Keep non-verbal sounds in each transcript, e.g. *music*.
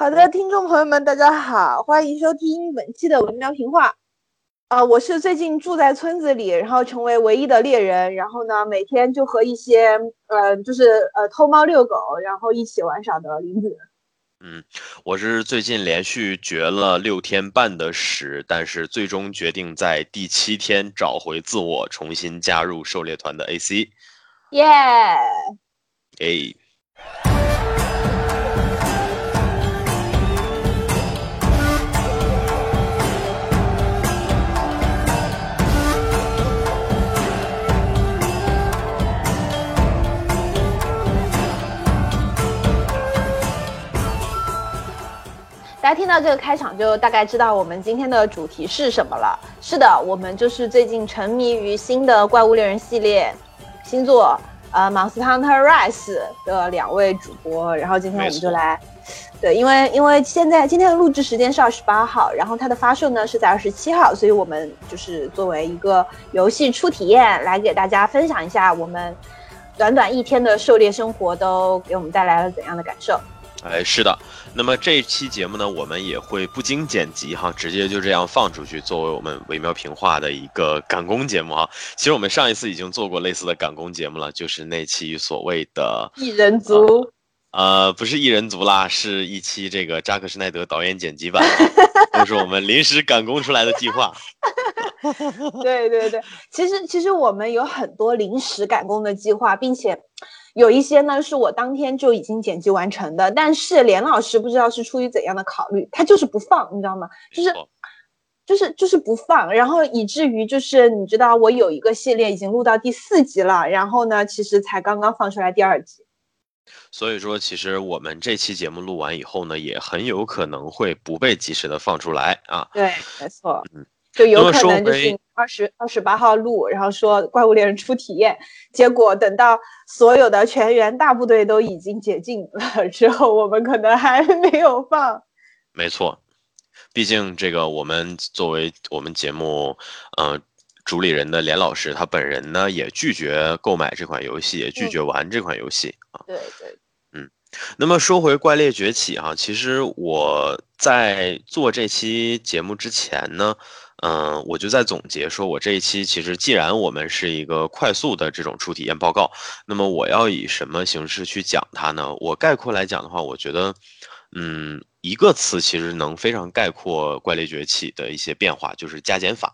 好的，听众朋友们，大家好，欢迎收听本期的文喵评话。啊，我是最近住在村子里，然后成为唯一的猎人，然后呢，每天就和一些呃，就是呃偷猫遛狗，然后一起玩耍的林子。嗯，我是最近连续绝了六天半的屎，但是最终决定在第七天找回自我，重新加入狩猎团的 AC。耶！哎。大家听到这个开场，就大概知道我们今天的主题是什么了。是的，我们就是最近沉迷于新的怪物猎人系列星座，呃，Monster Hunter Rise 的两位主播。然后今天我们就来，对，因为因为现在今天的录制时间是二十八号，然后它的发售呢是在二十七号，所以我们就是作为一个游戏初体验，来给大家分享一下我们短短一天的狩猎生活都给我们带来了怎样的感受。哎，是的，那么这一期节目呢，我们也会不经剪辑哈，直接就这样放出去，作为我们微妙评话的一个赶工节目哈。其实我们上一次已经做过类似的赶工节目了，就是那期所谓的一人族，呃，不是一人族啦，是一期这个扎克施奈德导演剪辑版，*laughs* 就是我们临时赶工出来的计划。*laughs* 对对对，其实其实我们有很多临时赶工的计划，并且。有一些呢是我当天就已经剪辑完成的，但是连老师不知道是出于怎样的考虑，他就是不放，你知道吗？就是，就是就是不放，然后以至于就是你知道我有一个系列已经录到第四集了，然后呢，其实才刚刚放出来第二集。所以说，其实我们这期节目录完以后呢，也很有可能会不被及时的放出来啊。对，没错。嗯。就有可能就是二十二十八号录，然后说怪物猎人出体验，结果等到所有的全员大部队都已经解禁了之后，我们可能还没有放。没错，毕竟这个我们作为我们节目，呃，主理人的连老师，他本人呢也拒绝购买这款游戏，也拒绝玩这款游戏啊。对对，嗯。那么说回怪猎崛起啊，其实我在做这期节目之前呢。嗯，我就在总结说，我这一期其实既然我们是一个快速的这种初体验报告，那么我要以什么形式去讲它呢？我概括来讲的话，我觉得，嗯，一个词其实能非常概括怪力崛起的一些变化，就是加减法。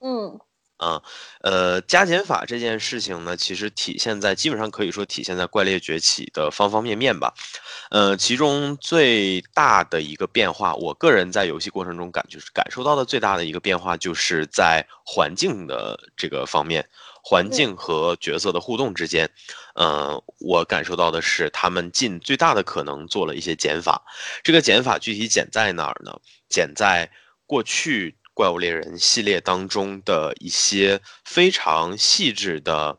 嗯。啊，呃，加减法这件事情呢，其实体现在基本上可以说体现在怪猎崛起的方方面面吧。呃，其中最大的一个变化，我个人在游戏过程中感就是感受到的最大的一个变化，就是在环境的这个方面，环境和角色的互动之间，呃，我感受到的是他们尽最大的可能做了一些减法。这个减法具体减在哪儿呢？减在过去。怪物猎人系列当中的一些非常细致的，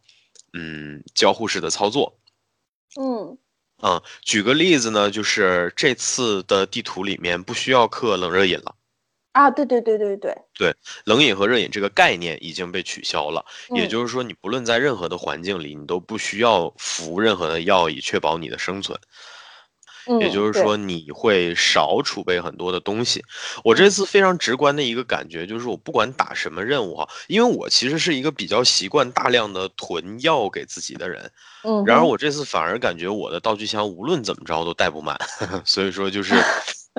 嗯，交互式的操作，嗯，啊，举个例子呢，就是这次的地图里面不需要刻冷热饮了，啊，对对对对对，对，冷饮和热饮这个概念已经被取消了，也就是说，你不论在任何的环境里，你都不需要服任何的药以确保你的生存。也就是说，你会少储备很多的东西。我这次非常直观的一个感觉就是，我不管打什么任务哈，因为我其实是一个比较习惯大量的囤药给自己的人。嗯。然而我这次反而感觉我的道具箱无论怎么着都带不满，*laughs* 所以说就 *laughs* 是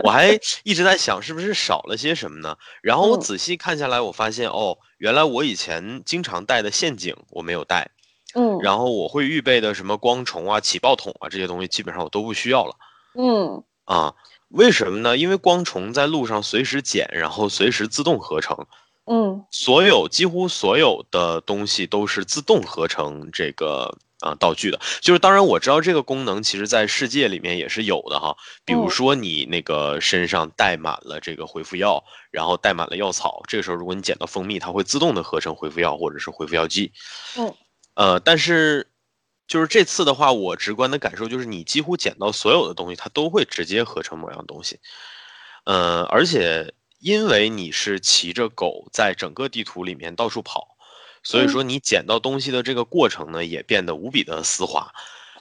我还一直在想是不是少了些什么呢？然后我仔细看下来，我发现哦，原来我以前经常带的陷阱我没有带。嗯。然后我会预备的什么光虫啊、起爆筒啊这些东西，基本上我都不需要了。嗯啊，为什么呢？因为光虫在路上随时捡，然后随时自动合成。嗯，所有几乎所有的东西都是自动合成这个啊道具的。就是当然我知道这个功能其实在世界里面也是有的哈。比如说你那个身上带满了这个回复药，然后带满了药草，这个时候如果你捡到蜂蜜，它会自动的合成回复药或者是回复药剂。嗯，呃，但是。就是这次的话，我直观的感受就是，你几乎捡到所有的东西，它都会直接合成某样东西。嗯，而且因为你是骑着狗在整个地图里面到处跑，所以说你捡到东西的这个过程呢，也变得无比的丝滑。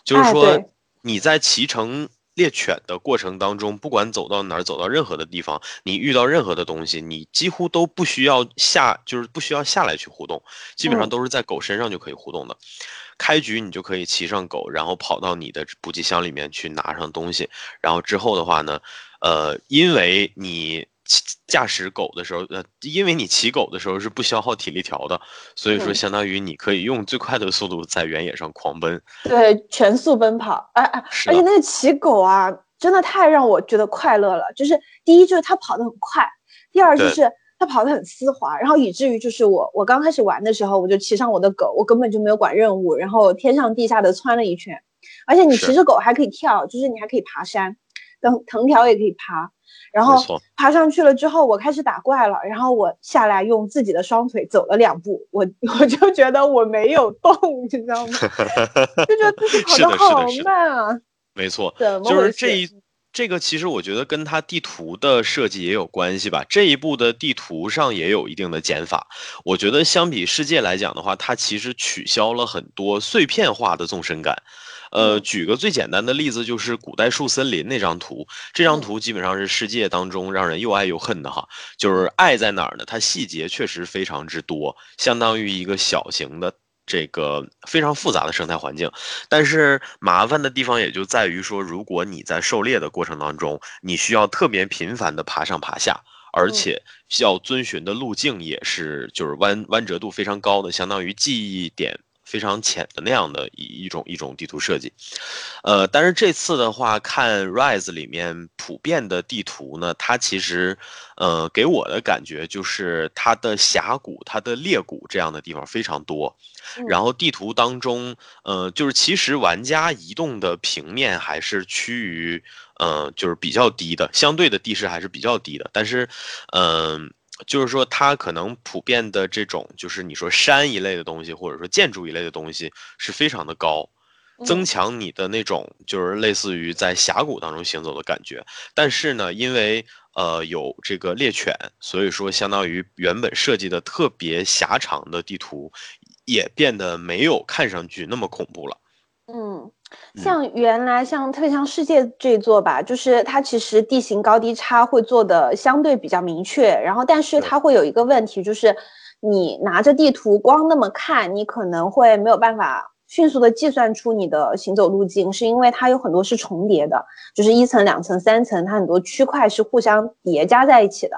就是说你在骑乘。猎犬的过程当中，不管走到哪儿，走到任何的地方，你遇到任何的东西，你几乎都不需要下，就是不需要下来去互动，基本上都是在狗身上就可以互动的。开局你就可以骑上狗，然后跑到你的补给箱里面去拿上东西，然后之后的话呢，呃，因为你驾驶狗的时候，呃，因为你骑狗的时候是不消耗体力条的，所以说相当于你可以用最快的速度在原野上狂奔，对，全速奔跑，哎哎，而且那个骑狗啊，真的太让我觉得快乐了。就是第一就是它跑得很快，第二就是。它跑得很丝滑，然后以至于就是我，我刚开始玩的时候，我就骑上我的狗，我根本就没有管任务，然后天上地下的窜了一圈，而且你骑着狗还可以跳，就是你还可以爬山，等藤条也可以爬，然后爬上去了之后，我开始打怪了，然后我下来用自己的双腿走了两步，我我就觉得我没有动，你知道吗？就觉得自己跑得好慢啊，没错，就是这一。这个其实我觉得跟它地图的设计也有关系吧。这一步的地图上也有一定的减法。我觉得相比世界来讲的话，它其实取消了很多碎片化的纵深感。呃，举个最简单的例子，就是古代树森林那张图。这张图基本上是世界当中让人又爱又恨的哈。就是爱在哪儿呢？它细节确实非常之多，相当于一个小型的。这个非常复杂的生态环境，但是麻烦的地方也就在于说，如果你在狩猎的过程当中，你需要特别频繁的爬上爬下，而且需要遵循的路径也是就是弯弯折度非常高的，相当于记忆点。非常浅的那样的一一种一种地图设计，呃，但是这次的话，看 Rise 里面普遍的地图呢，它其实，呃，给我的感觉就是它的峡谷、它的裂谷这样的地方非常多，然后地图当中，呃，就是其实玩家移动的平面还是趋于，呃，就是比较低的，相对的地势还是比较低的，但是，嗯。就是说，它可能普遍的这种，就是你说山一类的东西，或者说建筑一类的东西，是非常的高，增强你的那种就是类似于在峡谷当中行走的感觉。但是呢，因为呃有这个猎犬，所以说相当于原本设计的特别狭长的地图，也变得没有看上去那么恐怖了。嗯。像原来像特别像世界这一座吧，就是它其实地形高低差会做的相对比较明确，然后但是它会有一个问题，就是你拿着地图光那么看，你可能会没有办法迅速的计算出你的行走路径，是因为它有很多是重叠的，就是一层、两层、三层，它很多区块是互相叠加在一起的，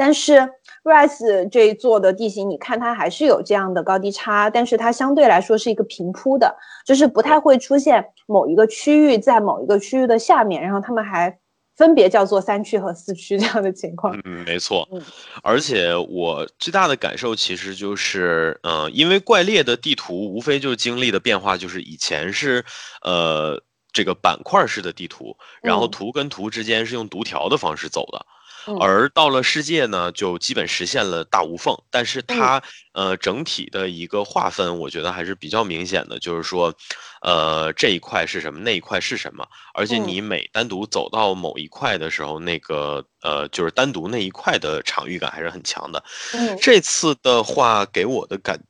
但是。Rise 这一座的地形，你看它还是有这样的高低差，但是它相对来说是一个平铺的，就是不太会出现某一个区域在某一个区域的下面，然后他们还分别叫做三区和四区这样的情况。嗯，没错。嗯，而且我最大的感受其实就是，嗯，因为怪猎的地图无非就是经历的变化，就是以前是，呃，这个板块式的地图，然后图跟图之间是用读条的方式走的。而到了世界呢，就基本实现了大无缝。但是它呃整体的一个划分，我觉得还是比较明显的，就是说，呃这一块是什么，那一块是什么。而且你每单独走到某一块的时候，那个呃就是单独那一块的场域感还是很强的。这次的话给我的感，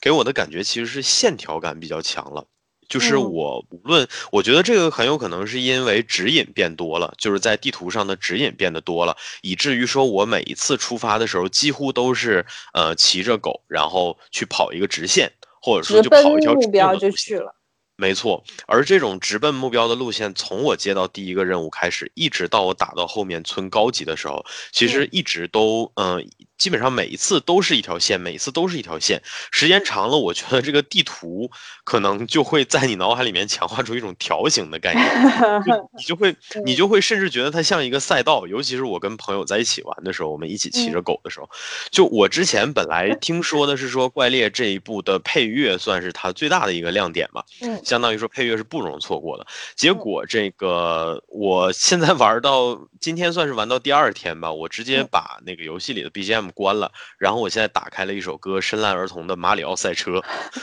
给我的感觉其实是线条感比较强了。就是我无论，我觉得这个很有可能是因为指引变多了，就是在地图上的指引变得多了，以至于说我每一次出发的时候，几乎都是呃骑着狗，然后去跑一个直线，或者说就跑一条目标就去了。没错，而这种直奔目标的路线，从我接到第一个任务开始，一直到我打到后面村高级的时候，其实一直都嗯。基本上每一次都是一条线，每一次都是一条线。时间长了，我觉得这个地图可能就会在你脑海里面强化出一种条形的概念，*laughs* 你就会你就会甚至觉得它像一个赛道。尤其是我跟朋友在一起玩的时候，我们一起骑着狗的时候，就我之前本来听说的是说怪猎这一部的配乐算是它最大的一个亮点嘛，嗯，相当于说配乐是不容错过的。结果这个我现在玩到今天算是玩到第二天吧，我直接把那个游戏里的 BGM。关了，然后我现在打开了一首歌，深蓝儿童的《马里奥赛车》，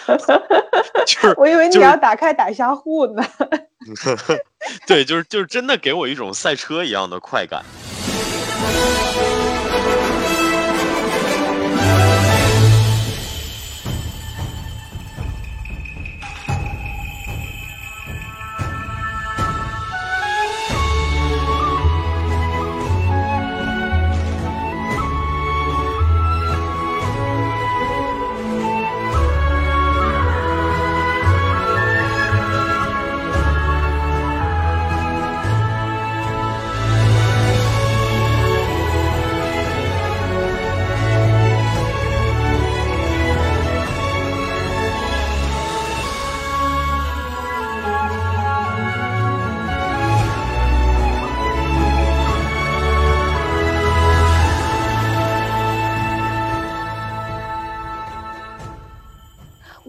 *laughs* 就是我以为你要打开打下户呢。*laughs* 对，就是就是真的给我一种赛车一样的快感。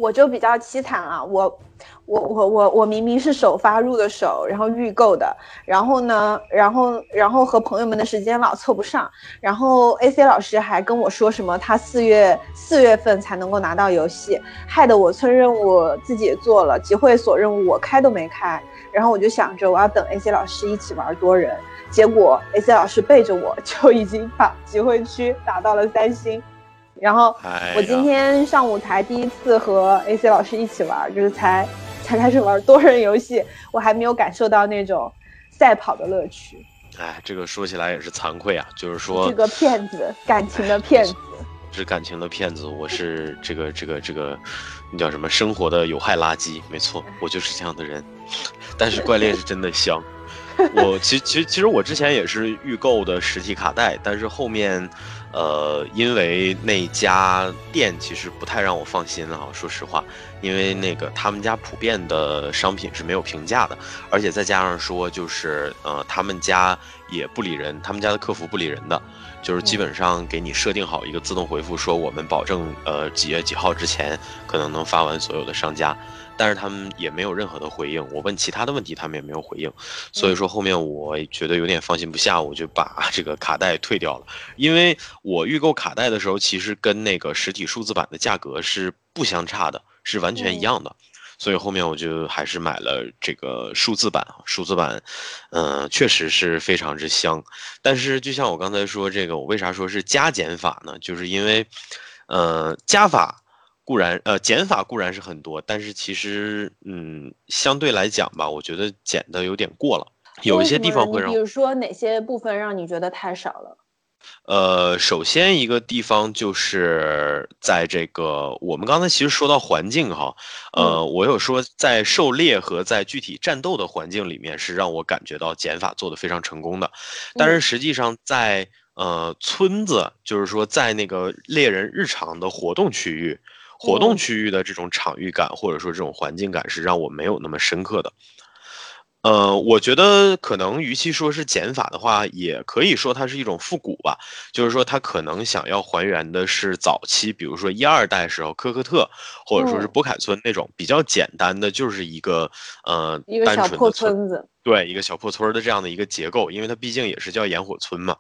我就比较凄惨啊，我。我我我我明明是首发入的手，然后预购的，然后呢，然后然后和朋友们的时间老凑不上，然后 AC 老师还跟我说什么他四月四月份才能够拿到游戏，害得我村任务自己也做了，集会所任务我开都没开，然后我就想着我要等 AC 老师一起玩多人，结果 AC 老师背着我 *laughs* 就已经把集会区打到了三星，然后我今天上午才第一次和 AC 老师一起玩，就是才。才开始玩多人游戏，我还没有感受到那种赛跑的乐趣。哎，这个说起来也是惭愧啊，就是说这个骗子，感情的骗子，是感情的骗子。我是这个这个这个，那叫什么？生活的有害垃圾。没错，我就是这样的人。但是怪猎是真的香。*laughs* 我其其实其实我之前也是预购的实体卡带，但是后面。呃，因为那家店其实不太让我放心啊，说实话，因为那个他们家普遍的商品是没有评价的，而且再加上说就是呃，他们家也不理人，他们家的客服不理人的，就是基本上给你设定好一个自动回复，说我们保证呃几月几号之前可能能发完所有的商家。但是他们也没有任何的回应，我问其他的问题，他们也没有回应，所以说后面我觉得有点放心不下，我就把 *laughs* 这个卡带退掉了。因为我预购卡带的时候，其实跟那个实体数字版的价格是不相差的，是完全一样的，所以后面我就还是买了这个数字版。数字版，嗯，确实是非常之香。但是就像我刚才说，这个我为啥说是加减法呢？就是因为，呃，加法。固然，呃，减法固然是很多，但是其实，嗯，相对来讲吧，我觉得减的有点过了，有一些地方会让，比如说哪些部分让你觉得太少了？呃，首先一个地方就是在这个我们刚才其实说到环境哈，呃，我有说在狩猎和在具体战斗的环境里面是让我感觉到减法做的非常成功的，但是实际上在呃村子，就是说在那个猎人日常的活动区域。活动区域的这种场域感，或者说这种环境感，是让我没有那么深刻的。呃，我觉得可能与其说是减法的话，也可以说它是一种复古吧。就是说，它可能想要还原的是早期，比如说一二代时候科克特，或者说是波凯村那种比较简单的，就是一个呃单纯的村子。对，一个小破村的这样的一个结构，因为它毕竟也是叫炎火村嘛。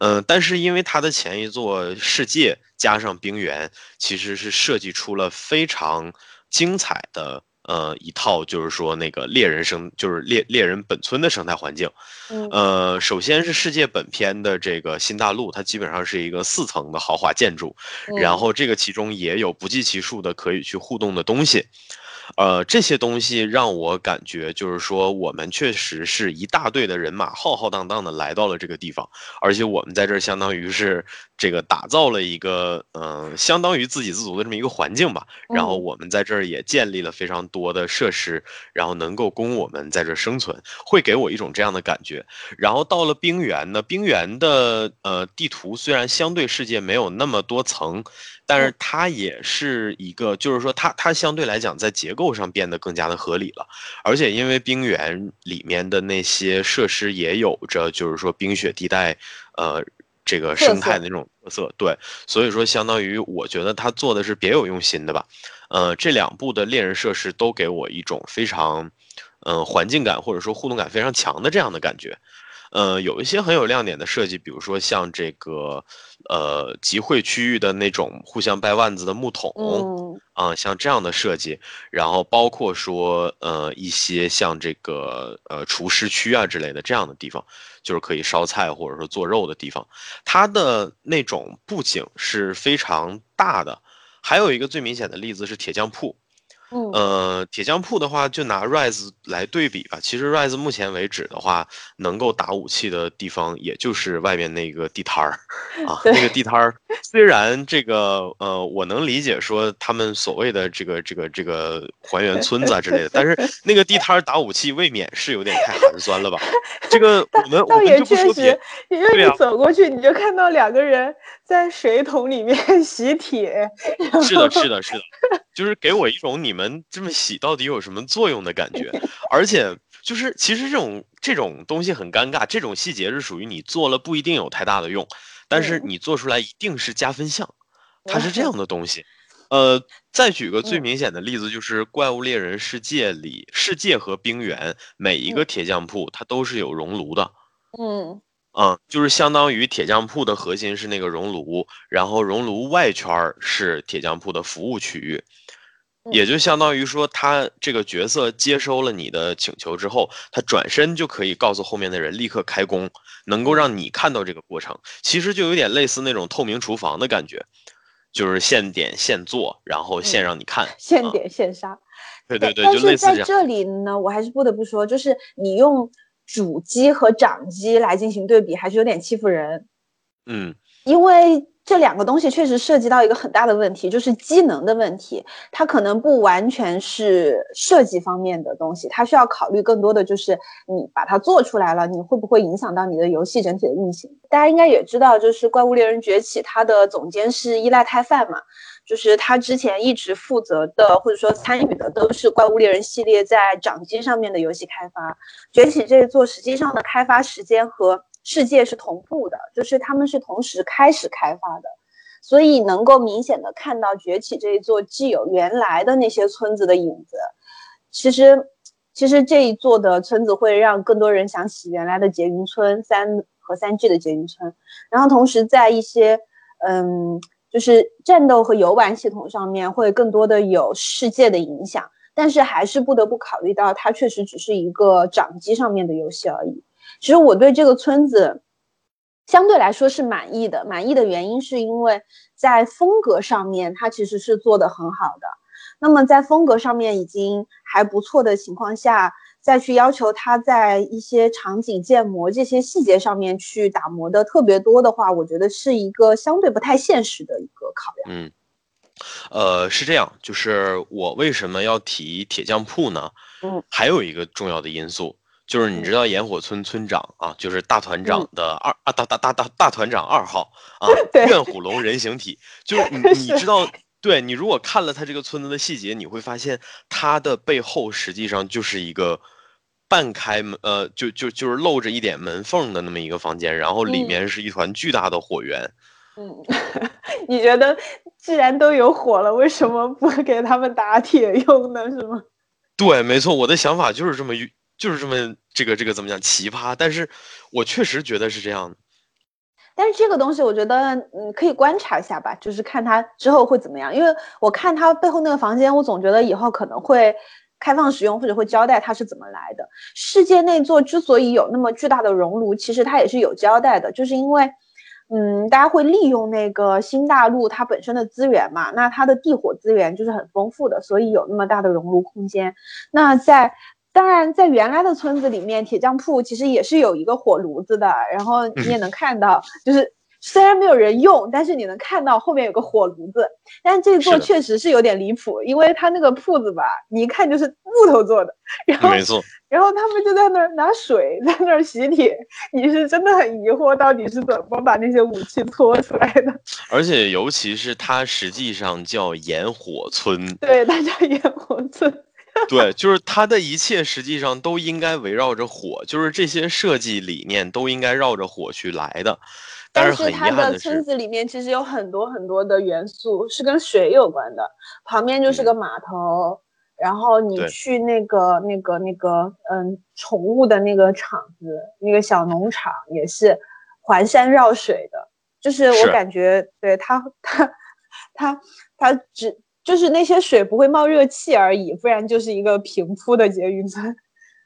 嗯，但是因为它的前一座世界加上冰原，其实是设计出了非常精彩的呃一套，就是说那个猎人生，就是猎猎人本村的生态环境。呃，首先是世界本片的这个新大陆，它基本上是一个四层的豪华建筑，然后这个其中也有不计其数的可以去互动的东西。呃，这些东西让我感觉就是说，我们确实是一大队的人马，浩浩荡荡的来到了这个地方，而且我们在这儿相当于是这个打造了一个，嗯，相当于自给自足的这么一个环境吧。然后我们在这儿也建立了非常多的设施，然后能够供我们在这生存，会给我一种这样的感觉。然后到了冰原呢，冰原的呃地图虽然相对世界没有那么多层。但是它也是一个，就是说它它相对来讲在结构上变得更加的合理了，而且因为冰原里面的那些设施也有着就是说冰雪地带，呃，这个生态的那种特色，对，所以说相当于我觉得他做的是别有用心的吧，呃，这两部的猎人设施都给我一种非常，嗯，环境感或者说互动感非常强的这样的感觉。呃，有一些很有亮点的设计，比如说像这个，呃，集会区域的那种互相掰腕子的木桶，啊，像这样的设计，然后包括说，呃，一些像这个，呃，厨师区啊之类的这样的地方，就是可以烧菜或者说做肉的地方，它的那种布景是非常大的。还有一个最明显的例子是铁匠铺。呃，铁匠铺的话，就拿 Rise 来对比吧。其实 Rise 目前为止的话，能够打武器的地方，也就是外面那个地摊儿 *laughs* 啊。那个地摊儿，虽然这个呃，我能理解说他们所谓的这个这个这个还原村子啊之类的，但是 *laughs* 那个地摊儿打武器未免是有点太寒酸了吧？这个我们我们就不说别，因为你走过去，你就看到两个人在水桶里面 *laughs* 洗铁。是的，是的，是的，就是给我一种你们。这么洗到底有什么作用的感觉？而且就是其实这种这种东西很尴尬，这种细节是属于你做了不一定有太大的用，但是你做出来一定是加分项，它是这样的东西。呃，再举个最明显的例子，就是《怪物猎人世界》里，世界和冰原每一个铁匠铺它都是有熔炉的。嗯嗯，就是相当于铁匠铺的核心是那个熔炉，然后熔炉外圈是铁匠铺的服务区域。也就相当于说，他这个角色接收了你的请求之后，他转身就可以告诉后面的人立刻开工，能够让你看到这个过程。其实就有点类似那种透明厨房的感觉，就是现点现做，然后现让你看，现点现杀。对对对，但是在这里呢，我还是不得不说，就是你用主机和掌机来进行对比，还是有点欺负人。嗯，因为。这两个东西确实涉及到一个很大的问题，就是机能的问题。它可能不完全是设计方面的东西，它需要考虑更多的就是你把它做出来了，你会不会影响到你的游戏整体的运行？大家应该也知道，就是《怪物猎人崛起》它的总监是依赖太范嘛，就是他之前一直负责的或者说参与的都是《怪物猎人》系列在掌机上面的游戏开发，《崛起》这一座实际上的开发时间和。世界是同步的，就是他们是同时开始开发的，所以能够明显的看到崛起这一座既有原来的那些村子的影子。其实，其实这一座的村子会让更多人想起原来的结云村三和三 G 的结云村，然后同时在一些嗯，就是战斗和游玩系统上面会更多的有世界的影响，但是还是不得不考虑到它确实只是一个掌机上面的游戏而已。其实我对这个村子相对来说是满意的，满意的原因是因为在风格上面它其实是做的很好的。那么在风格上面已经还不错的情况下，再去要求他在一些场景建模这些细节上面去打磨的特别多的话，我觉得是一个相对不太现实的一个考量。嗯，呃，是这样，就是我为什么要提铁匠铺呢？嗯，还有一个重要的因素。就是你知道炎火村村长啊，就是大团长的二啊大大大大大团长二号啊，*laughs* 怨虎龙人形体。就是你你知道，对你如果看了他这个村子的细节，你会发现他的背后实际上就是一个半开门呃，就就就是露着一点门缝的那么一个房间，然后里面是一团巨大的火源。嗯，*laughs* 你觉得既然都有火了，为什么不 *laughs* 给他们打铁用呢？是吗？对，没错，我的想法就是这么就是这么这个这个怎么讲奇葩，但是我确实觉得是这样的。但是这个东西我觉得嗯可以观察一下吧，就是看它之后会怎么样。因为我看它背后那个房间，我总觉得以后可能会开放使用，或者会交代它是怎么来的。世界那座之所以有那么巨大的熔炉，其实它也是有交代的，就是因为嗯大家会利用那个新大陆它本身的资源嘛，那它的地火资源就是很丰富的，所以有那么大的熔炉空间。那在当然，在原来的村子里面，铁匠铺其实也是有一个火炉子的。然后你也能看到，就是虽然没有人用，但是你能看到后面有个火炉子。但这座确实是有点离谱，因为它那个铺子吧，你一看就是木头做的。然后，没错。然后他们就在那儿拿水在那儿洗铁，你是真的很疑惑，到底是怎么把那些武器搓出来的？*laughs* 而且，尤其是它实际上叫炎火村，对，它叫炎火村。*laughs* 对，就是它的一切实际上都应该围绕着火，就是这些设计理念都应该绕着火去来的。但是它的村子里面其实有很多很多的元素是跟水有关的，旁边就是个码头，然后你去那个那个那个嗯宠物的那个场子，那个小农场也是环山绕水的，就是我感觉对它它它它只。就是那些水不会冒热气而已，不然就是一个平铺的结云村。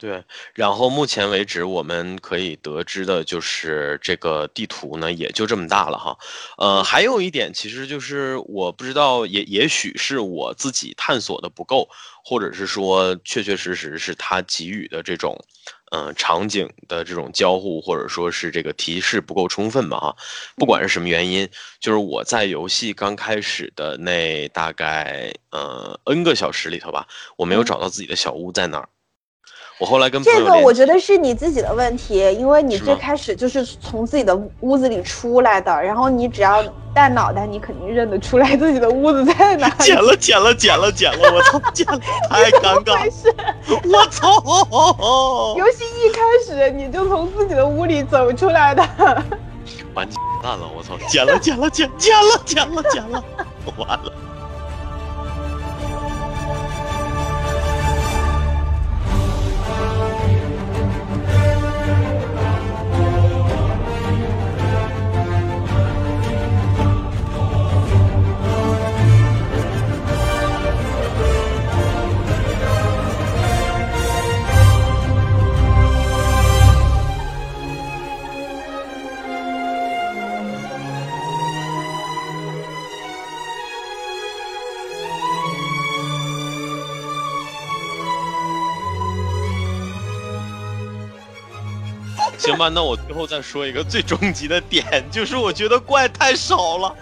对，然后目前为止我们可以得知的就是这个地图呢，也就这么大了哈。呃，还有一点，其实就是我不知道，也也许是我自己探索的不够，或者是说确确实实是他给予的这种。嗯，场景的这种交互，或者说是这个提示不够充分吧？哈，不管是什么原因，就是我在游戏刚开始的那大概呃 N 个小时里头吧，我没有找到自己的小屋在哪儿。我后来跟这个，我觉得是你自己的问题，因为你最开始就是从自己的屋子里出来的，然后你只要带脑袋，你肯定认得出来自己的屋子在哪。剪了，剪了，剪了，剪了！我操，剪了，太 *laughs* 尴尬。我操！*laughs* 游戏一开始你就从自己的屋里走出来的。完蛋了！我操！剪了，剪了，剪，剪了，剪了，剪了，完了。行吧，那我最后再说一个最终极的点，就是我觉得怪太少了。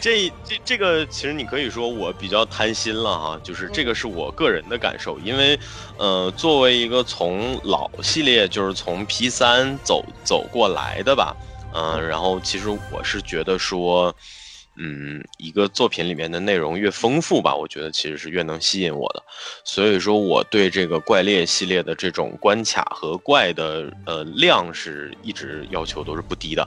这这这个其实你可以说我比较贪心了哈，就是这个是我个人的感受，因为，呃，作为一个从老系列就是从 P 三走走过来的吧，嗯，然后其实我是觉得说，嗯，一个作品里面的内容越丰富吧，我觉得其实是越能吸引我的，所以说我对这个怪猎系列的这种关卡和怪的呃量是一直要求都是不低的。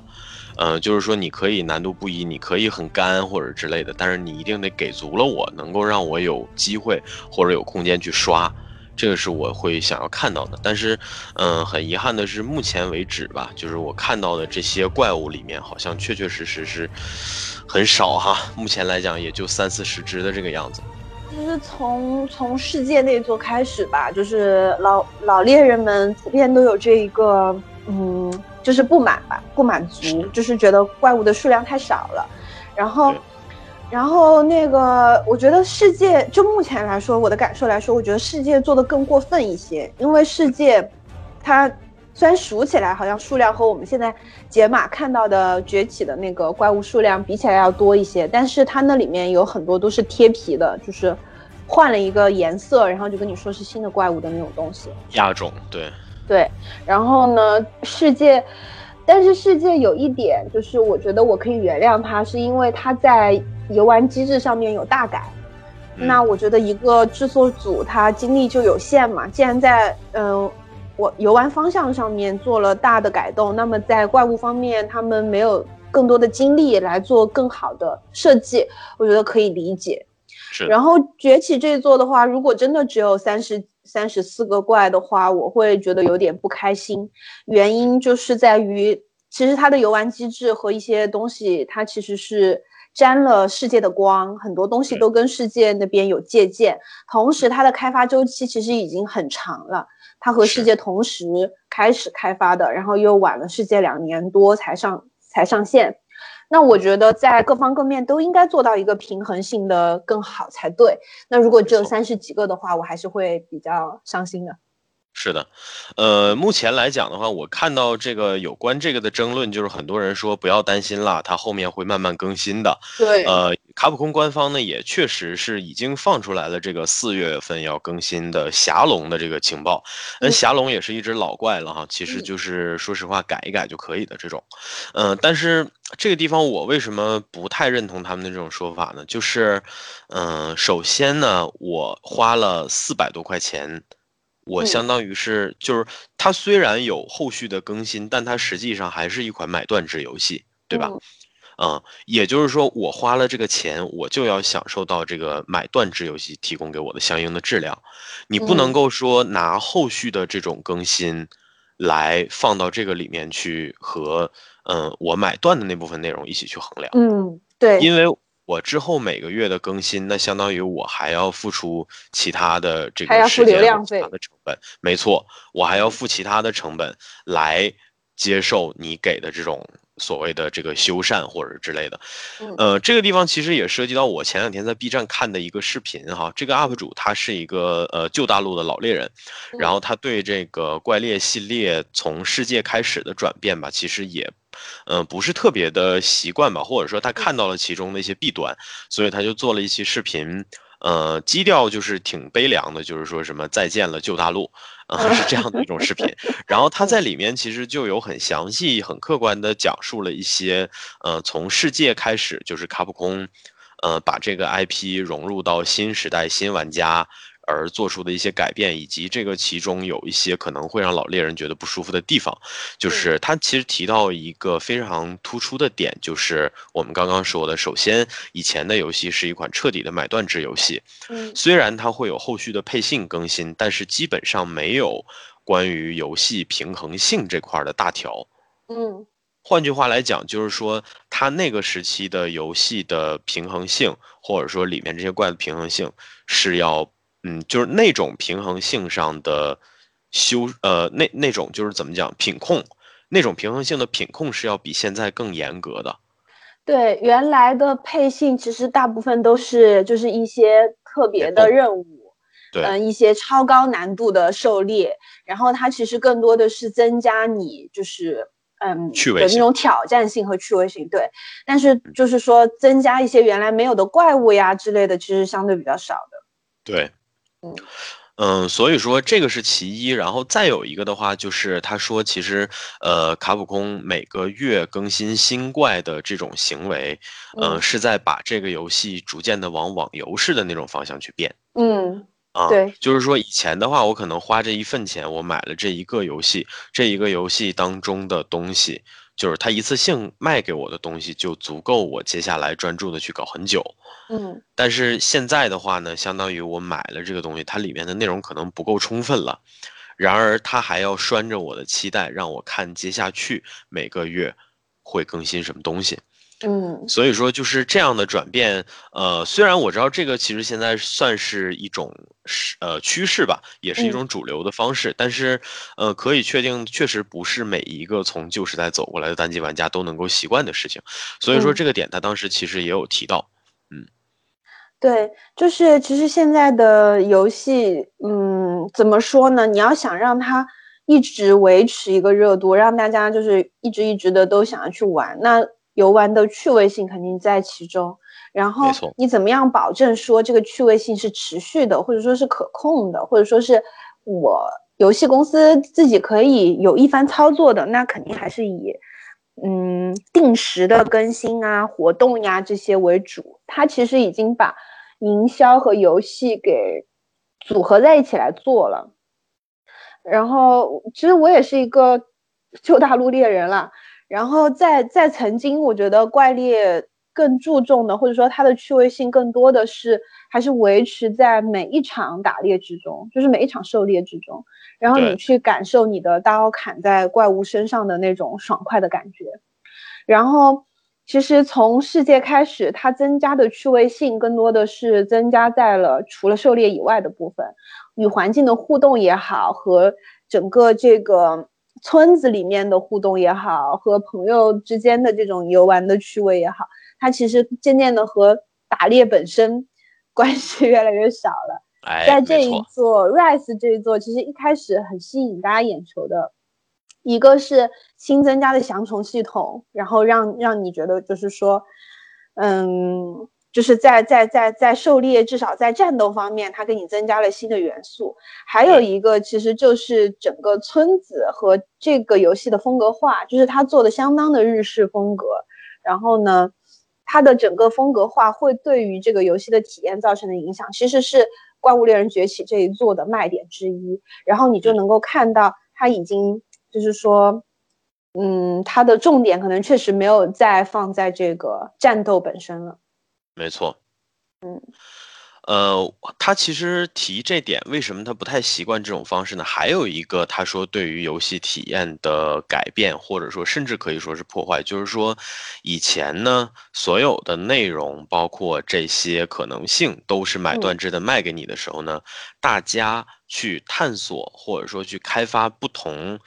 嗯，就是说你可以难度不一，你可以很干或者之类的，但是你一定得给足了我，能够让我有机会或者有空间去刷，这个是我会想要看到的。但是，嗯，很遗憾的是，目前为止吧，就是我看到的这些怪物里面，好像确确实实是很少哈。目前来讲，也就三四十只的这个样子。就是从从世界那座开始吧，就是老老猎人们普遍都有这一个，嗯。就是不满吧，不满足，就是觉得怪物的数量太少了，然后，然后那个，我觉得世界就目前来说，我的感受来说，我觉得世界做的更过分一些，因为世界，它虽然数起来好像数量和我们现在解码看到的崛起的那个怪物数量比起来要多一些，但是它那里面有很多都是贴皮的，就是换了一个颜色，然后就跟你说是新的怪物的那种东西，亚种，对。对，然后呢？世界，但是世界有一点，就是我觉得我可以原谅他，是因为他在游玩机制上面有大改。那我觉得一个制作组他精力就有限嘛，既然在嗯我游玩方向上面做了大的改动，那么在怪物方面他们没有更多的精力来做更好的设计，我觉得可以理解。是。然后崛起这一座的话，如果真的只有三十。三十四个怪的话，我会觉得有点不开心。原因就是在于，其实它的游玩机制和一些东西，它其实是沾了世界的光，很多东西都跟世界那边有借鉴。同时，它的开发周期其实已经很长了，它和世界同时开始开发的，然后又晚了世界两年多才上才上线。那我觉得在各方各面都应该做到一个平衡性的更好才对。那如果只有三十几个的话，我还是会比较伤心的。是的，呃，目前来讲的话，我看到这个有关这个的争论，就是很多人说不要担心啦，它后面会慢慢更新的。对，呃，卡普空官方呢也确实是已经放出来了这个四月份要更新的霞龙的这个情报。那霞龙也是一只老怪了哈，其实就是说实话改一改就可以的这种。嗯，但是这个地方我为什么不太认同他们的这种说法呢？就是，嗯，首先呢，我花了四百多块钱。我相当于是，就是它虽然有后续的更新，但它实际上还是一款买断制游戏，对吧？嗯，也就是说，我花了这个钱，我就要享受到这个买断制游戏提供给我的相应的质量。你不能够说拿后续的这种更新来放到这个里面去和嗯我买断的那部分内容一起去衡量。嗯，对，因为。我之后每个月的更新，那相当于我还要付出其他的这个时间、其他的成本。没错，我还要付其他的成本来接受你给的这种所谓的这个修缮或者之类的。呃，这个地方其实也涉及到我前两天在 B 站看的一个视频哈。这个 UP 主他是一个呃旧大陆的老猎人，然后他对这个怪猎系列从世界开始的转变吧，其实也。嗯，不是特别的习惯吧，或者说他看到了其中的一些弊端，所以他就做了一期视频，呃，基调就是挺悲凉的，就是说什么再见了旧大陆，啊，*laughs* 是这样的一种视频。然后他在里面其实就有很详细、很客观的讲述了一些，呃，从世界开始就是卡普空，呃，把这个 IP 融入到新时代新玩家。而做出的一些改变，以及这个其中有一些可能会让老猎人觉得不舒服的地方，就是他其实提到一个非常突出的点，就是我们刚刚说的，首先以前的游戏是一款彻底的买断制游戏，嗯，虽然它会有后续的配信更新，但是基本上没有关于游戏平衡性这块的大条，嗯，换句话来讲，就是说它那个时期的游戏的平衡性，或者说里面这些怪的平衡性是要。嗯，就是那种平衡性上的修，呃，那那种就是怎么讲品控，那种平衡性的品控是要比现在更严格的。对，原来的配信其实大部分都是就是一些特别的任务，嗯一些超高难度的狩猎，然后它其实更多的是增加你就是嗯趣味的那种挑战性和趣味性，对。但是就是说增加一些原来没有的怪物呀之类的，其实相对比较少的。对，嗯。嗯，所以说这个是其一，然后再有一个的话，就是他说其实，呃，卡普空每个月更新新怪的这种行为，嗯，是在把这个游戏逐渐的往网游式的那种方向去变。嗯，啊，对，就是说以前的话，我可能花这一份钱，我买了这一个游戏，这一个游戏当中的东西。就是他一次性卖给我的东西就足够我接下来专注的去搞很久，嗯，但是现在的话呢，相当于我买了这个东西，它里面的内容可能不够充分了，然而它还要拴着我的期待，让我看接下去每个月会更新什么东西。嗯，所以说就是这样的转变，呃，虽然我知道这个其实现在算是一种是呃趋势吧，也是一种主流的方式，但是呃，可以确定确实不是每一个从旧时代走过来的单机玩家都能够习惯的事情。所以说这个点他当时其实也有提到，嗯，对，就是其实现在的游戏，嗯，怎么说呢？你要想让它一直维持一个热度，让大家就是一直一直的都想要去玩，那。游玩的趣味性肯定在其中，然后你怎么样保证说这个趣味性是持续的，或者说是可控的，或者说是我游戏公司自己可以有一番操作的，那肯定还是以嗯定时的更新啊、活动呀这些为主。它其实已经把营销和游戏给组合在一起来做了。然后其实我也是一个 *laughs* 旧大陆猎人了。然后在在曾经，我觉得怪猎更注重的，或者说它的趣味性更多的是，还是维持在每一场打猎之中，就是每一场狩猎之中，然后你去感受你的刀砍在怪物身上的那种爽快的感觉。然后，其实从世界开始，它增加的趣味性更多的是增加在了除了狩猎以外的部分，与环境的互动也好，和整个这个。村子里面的互动也好，和朋友之间的这种游玩的趣味也好，它其实渐渐的和打猎本身 *laughs* 关系越来越少了。在这一座 Rise 这一座，其实一开始很吸引大家眼球的，一个是新增加的降虫系统，然后让让你觉得就是说，嗯。就是在在在在狩猎，至少在战斗方面，它给你增加了新的元素。还有一个，其实就是整个村子和这个游戏的风格化，就是它做的相当的日式风格。然后呢，它的整个风格化会对于这个游戏的体验造成的影响，其实是《怪物猎人崛起》这一座的卖点之一。然后你就能够看到，它已经就是说，嗯，它的重点可能确实没有再放在这个战斗本身了。没错，嗯，呃，他其实提这点，为什么他不太习惯这种方式呢？还有一个，他说对于游戏体验的改变，或者说甚至可以说是破坏，就是说以前呢，所有的内容，包括这些可能性，都是买断制的卖给你的时候呢，大家去探索或者说去开发不同，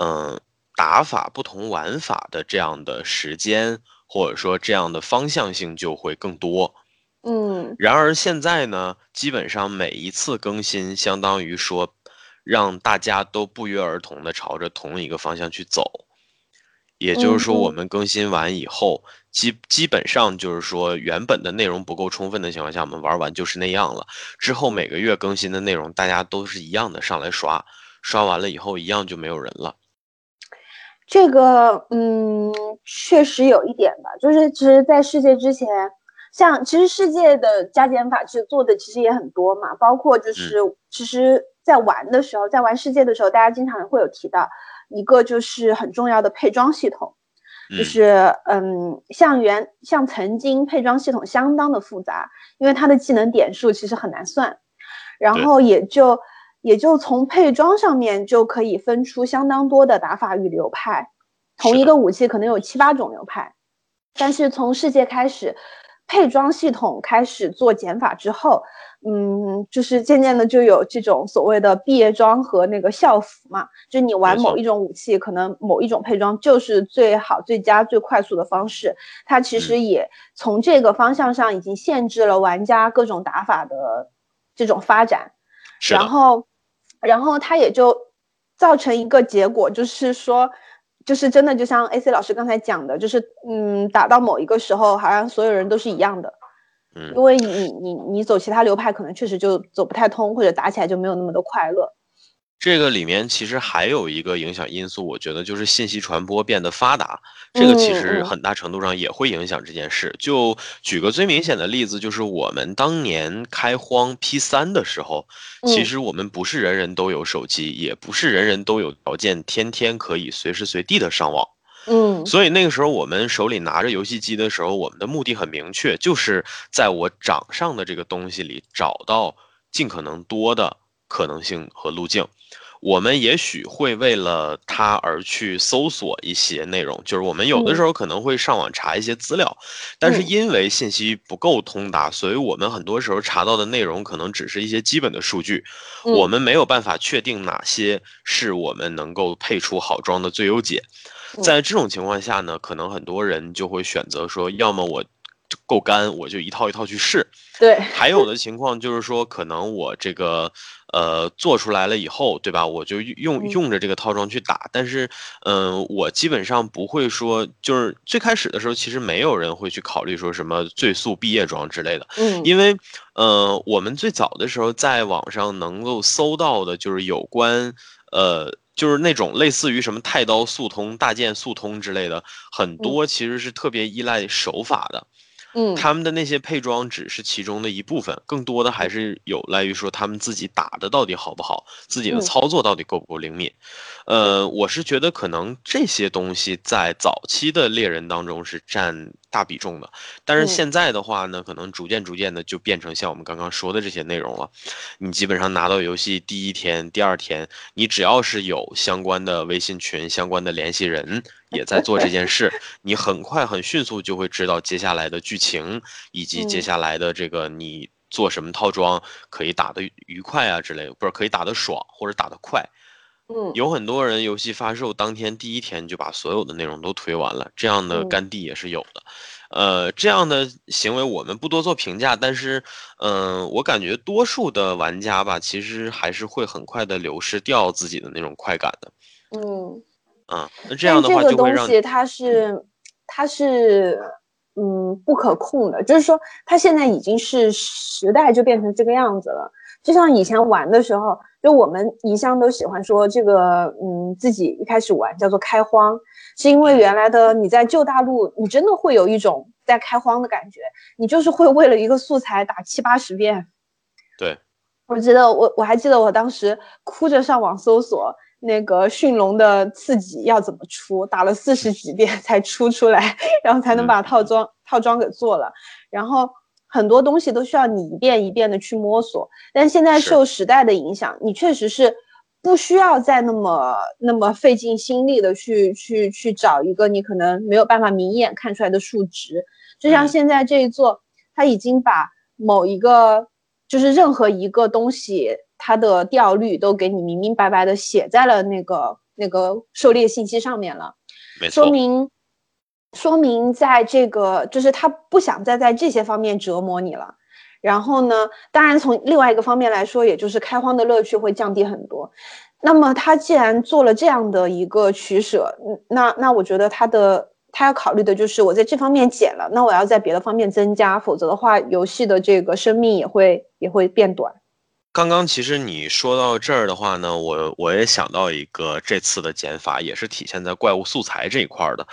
嗯，打法、不同玩法的这样的时间。或者说这样的方向性就会更多，嗯。然而现在呢，基本上每一次更新，相当于说，让大家都不约而同的朝着同一个方向去走。也就是说，我们更新完以后，基基本上就是说，原本的内容不够充分的情况下，我们玩完就是那样了。之后每个月更新的内容，大家都是一样的上来刷，刷完了以后一样就没有人了。这个，嗯，确实有一点吧，就是其实，在世界之前，像其实世界的加减法其实做的其实也很多嘛，包括就是其实，在玩的时候，在玩世界的时候，大家经常会有提到一个就是很重要的配装系统，就是嗯，像原像曾经配装系统相当的复杂，因为它的技能点数其实很难算，然后也就。也就从配装上面就可以分出相当多的打法与流派，同一个武器可能有七八种流派，但是从世界开始，配装系统开始做减法之后，嗯，就是渐渐的就有这种所谓的毕业装和那个校服嘛，就你玩某一种武器，可能某一种配装就是最好、最佳、最快速的方式，它其实也从这个方向上已经限制了玩家各种打法的这种发展。然后，然后它也就造成一个结果，就是说，就是真的就像 AC 老师刚才讲的，就是嗯，打到某一个时候，好像所有人都是一样的，嗯，因为你你你走其他流派，可能确实就走不太通，或者打起来就没有那么的快乐。这个里面其实还有一个影响因素，我觉得就是信息传播变得发达，这个其实很大程度上也会影响这件事。就举个最明显的例子，就是我们当年开荒 P 三的时候，其实我们不是人人都有手机，也不是人人都有条件天天可以随时随地的上网。嗯，所以那个时候我们手里拿着游戏机的时候，我们的目的很明确，就是在我掌上的这个东西里找到尽可能多的可能性和路径。我们也许会为了它而去搜索一些内容，就是我们有的时候可能会上网查一些资料，但是因为信息不够通达，所以我们很多时候查到的内容可能只是一些基本的数据，我们没有办法确定哪些是我们能够配出好装的最优解。在这种情况下呢，可能很多人就会选择说，要么我够干，我就一套一套去试。对，还有的情况就是说，可能我这个。呃，做出来了以后，对吧？我就用用着这个套装去打，但是，嗯，我基本上不会说，就是最开始的时候，其实没有人会去考虑说什么最速毕业装之类的，嗯，因为，呃，我们最早的时候在网上能够搜到的，就是有关，呃，就是那种类似于什么太刀速通、大剑速通之类的，很多其实是特别依赖手法的。嗯，他们的那些配装只是其中的一部分，更多的还是有赖于说他们自己打的到底好不好，自己的操作到底够不够灵敏。呃，我是觉得可能这些东西在早期的猎人当中是占大比重的，但是现在的话呢，可能逐渐逐渐的就变成像我们刚刚说的这些内容了。你基本上拿到游戏第一天、第二天，你只要是有相关的微信群、相关的联系人。也在做这件事，你很快很迅速就会知道接下来的剧情，以及接下来的这个你做什么套装可以打得愉快啊之类的，不是可以打得爽或者打得快。嗯，有很多人游戏发售当天第一天就把所有的内容都推完了，这样的干地也是有的。呃，这样的行为我们不多做评价，但是，嗯，我感觉多数的玩家吧，其实还是会很快的流失掉自己的那种快感的。嗯。啊，那这样的话就会让它是它是嗯不可控的，就是说它现在已经是时代就变成这个样子了。就像以前玩的时候，就我们一向都喜欢说这个嗯自己一开始玩叫做开荒，是因为原来的你在旧大陆，你真的会有一种在开荒的感觉，你就是会为了一个素材打七八十遍。对，*laughs* 我记得我我还记得我当时哭着上网搜索。那个驯龙的刺激要怎么出？打了四十几遍才出出来，*laughs* 然后才能把套装套装给做了。然后很多东西都需要你一遍一遍的去摸索。但现在受时代的影响，你确实是不需要再那么那么费尽心力的去去去找一个你可能没有办法明眼看出来的数值。就像现在这一座，它已经把某一个就是任何一个东西。它的掉率都给你明明白白的写在了那个那个狩猎信息上面了，说明说明在这个就是他不想再在这些方面折磨你了。然后呢，当然从另外一个方面来说，也就是开荒的乐趣会降低很多。那么他既然做了这样的一个取舍，那那我觉得他的他要考虑的就是我在这方面减了，那我要在别的方面增加，否则的话，游戏的这个生命也会也会变短。刚刚其实你说到这儿的话呢，我我也想到一个这次的减法，也是体现在怪物素材这一块的，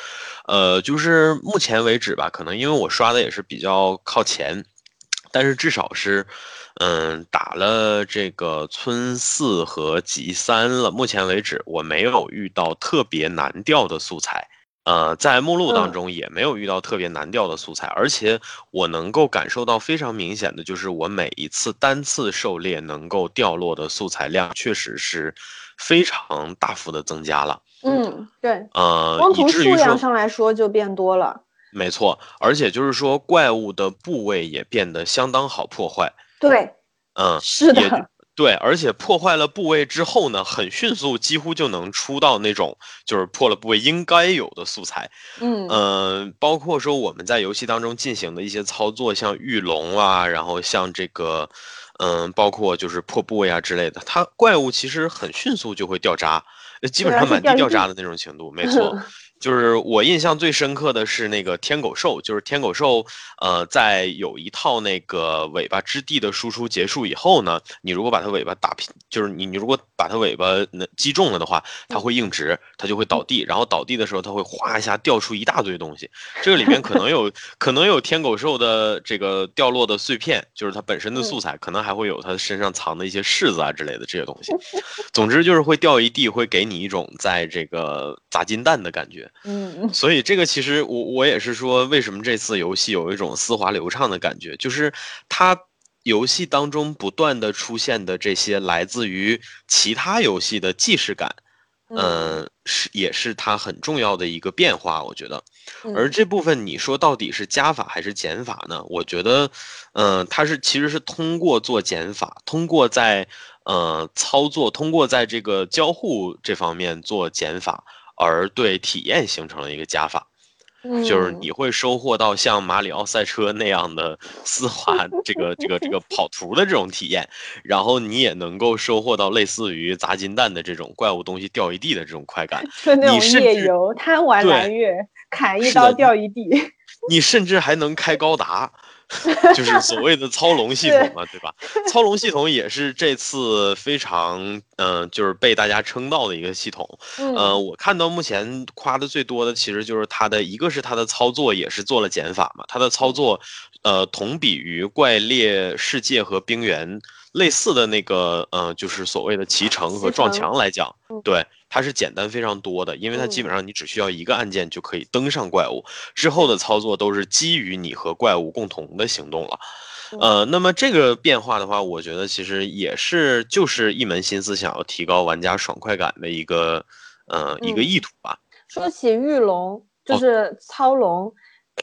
呃，就是目前为止吧，可能因为我刷的也是比较靠前，但是至少是，嗯，打了这个村四和集三了，目前为止我没有遇到特别难掉的素材。呃，在目录当中也没有遇到特别难掉的素材，而且我能够感受到非常明显的就是，我每一次单次狩猎能够掉落的素材量确实是非常大幅的增加了。嗯，对，呃，光从数量上来说就变多了。没错，而且就是说怪物的部位也变得相当好破坏。对，嗯，是的。对，而且破坏了部位之后呢，很迅速，几乎就能出到那种就是破了部位应该有的素材。嗯呃，包括说我们在游戏当中进行的一些操作，像御龙啊，然后像这个，嗯，包括就是破部位啊之类的，它怪物其实很迅速就会掉渣，基本上满地掉渣的那种程度，没 *laughs* 错。就是我印象最深刻的是那个天狗兽，就是天狗兽，呃，在有一套那个尾巴之地的输出结束以后呢，你如果把它尾巴打平，就是你你如果把它尾巴那击中了的话，它会硬直，它就会倒地，然后倒地的时候，它会哗一下掉出一大堆东西，这个里面可能有 *laughs* 可能有天狗兽的这个掉落的碎片，就是它本身的素材，可能还会有它身上藏的一些柿子啊之类的这些东西，*laughs* 总之就是会掉一地，会给你一种在这个砸金蛋的感觉。嗯，所以这个其实我我也是说，为什么这次游戏有一种丝滑流畅的感觉，就是它游戏当中不断的出现的这些来自于其他游戏的既视感，嗯，是也是它很重要的一个变化，我觉得。而这部分你说到底是加法还是减法呢？我觉得，嗯，它是其实是通过做减法，通过在呃操作，通过在这个交互这方面做减法。而对体验形成了一个加法，就是你会收获到像马里奥赛车那样的丝滑这个这个这个跑图的这种体验，然后你也能够收获到类似于砸金蛋的这种怪物东西掉一地的这种快感。就那种夜游贪玩蓝月，砍一刀掉一地。*laughs* 你甚至还能开高达。*laughs* 就是所谓的操龙系统嘛，对吧？操龙系统也是这次非常嗯，就是被大家称道的一个系统。嗯，我看到目前夸的最多的，其实就是它的一个是它的操作也是做了减法嘛，它的操作，呃，同比于怪猎世界和冰原类似的那个，呃，就是所谓的骑乘和撞墙来讲，对。它是简单非常多的，因为它基本上你只需要一个按键就可以登上怪物，之后的操作都是基于你和怪物共同的行动了。呃，那么这个变化的话，我觉得其实也是就是一门心思想要提高玩家爽快感的一个呃一个意图吧。说起御龙，就是操龙，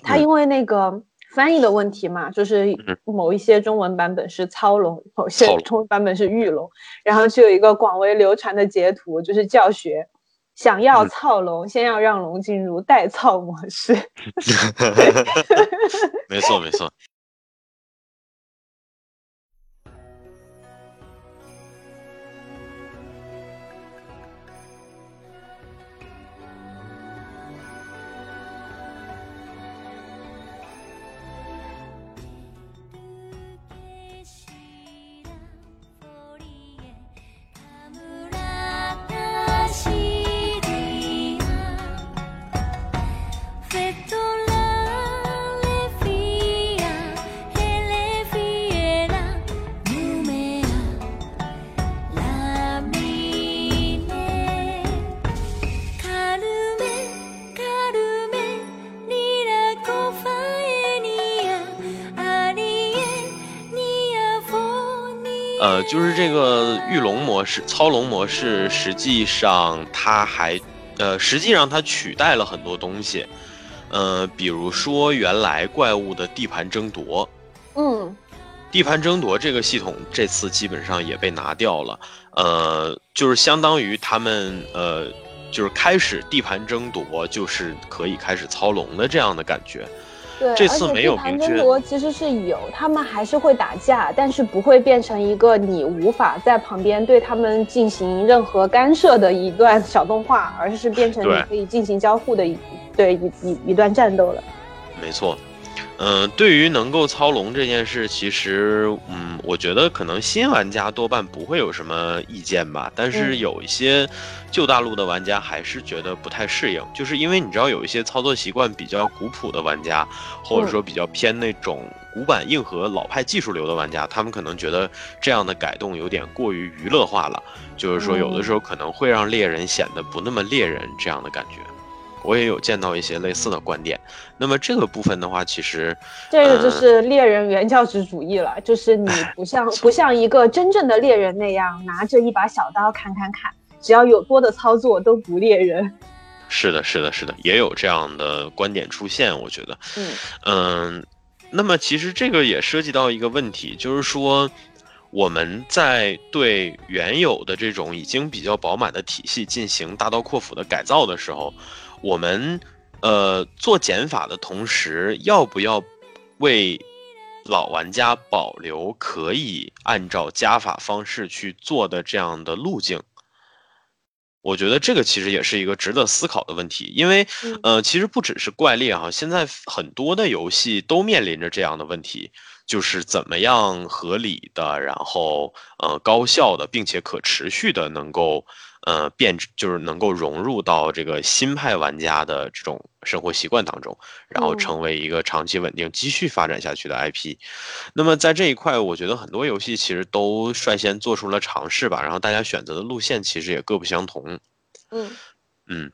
它因为那个。翻译的问题嘛，就是某一些中文版本是操龙，某些中文版本是御龙，然后就有一个广为流传的截图，就是教学，想要操龙，先要让龙进入代操模式。*laughs* *laughs* 没错，没错。就是这个御龙模式、操龙模式，实际上它还，呃，实际上它取代了很多东西，呃，比如说原来怪物的地盘争夺，嗯，地盘争夺这个系统这次基本上也被拿掉了，呃，就是相当于他们呃，就是开始地盘争夺，就是可以开始操龙的这样的感觉。对，这次没有明确。争夺其实是有，他们还是会打架，但是不会变成一个你无法在旁边对他们进行任何干涉的一段小动画，而是变成你可以进行交互的一对一一一段战斗了。没错。嗯，对于能够操龙这件事，其实，嗯，我觉得可能新玩家多半不会有什么意见吧。但是有一些旧大陆的玩家还是觉得不太适应，就是因为你知道有一些操作习惯比较古朴的玩家，或者说比较偏那种古板硬核老派技术流的玩家，他们可能觉得这样的改动有点过于娱乐化了，就是说有的时候可能会让猎人显得不那么猎人这样的感觉。我也有见到一些类似的观点，那么这个部分的话，其实这个就是猎人原教旨主义了，就是你不像不像一个真正的猎人那样拿着一把小刀砍砍砍，只要有多的操作都不猎人。*laughs* 是的，是的，是的，也有这样的观点出现，我觉得，嗯嗯，那么其实这个也涉及到一个问题，就是说我们在对原有的这种已经比较饱满的体系进行大刀阔斧的改造的时候，我们呃做减法的同时，要不要为老玩家保留可以按照加法方式去做的这样的路径？我觉得这个其实也是一个值得思考的问题，因为，呃，其实不只是怪猎哈，现在很多的游戏都面临着这样的问题，就是怎么样合理的，然后呃高效的，并且可持续的能够。呃，变就是能够融入到这个新派玩家的这种生活习惯当中，然后成为一个长期稳定、继续发展下去的 IP。那么在这一块，我觉得很多游戏其实都率先做出了尝试吧。然后大家选择的路线其实也各不相同。嗯嗯，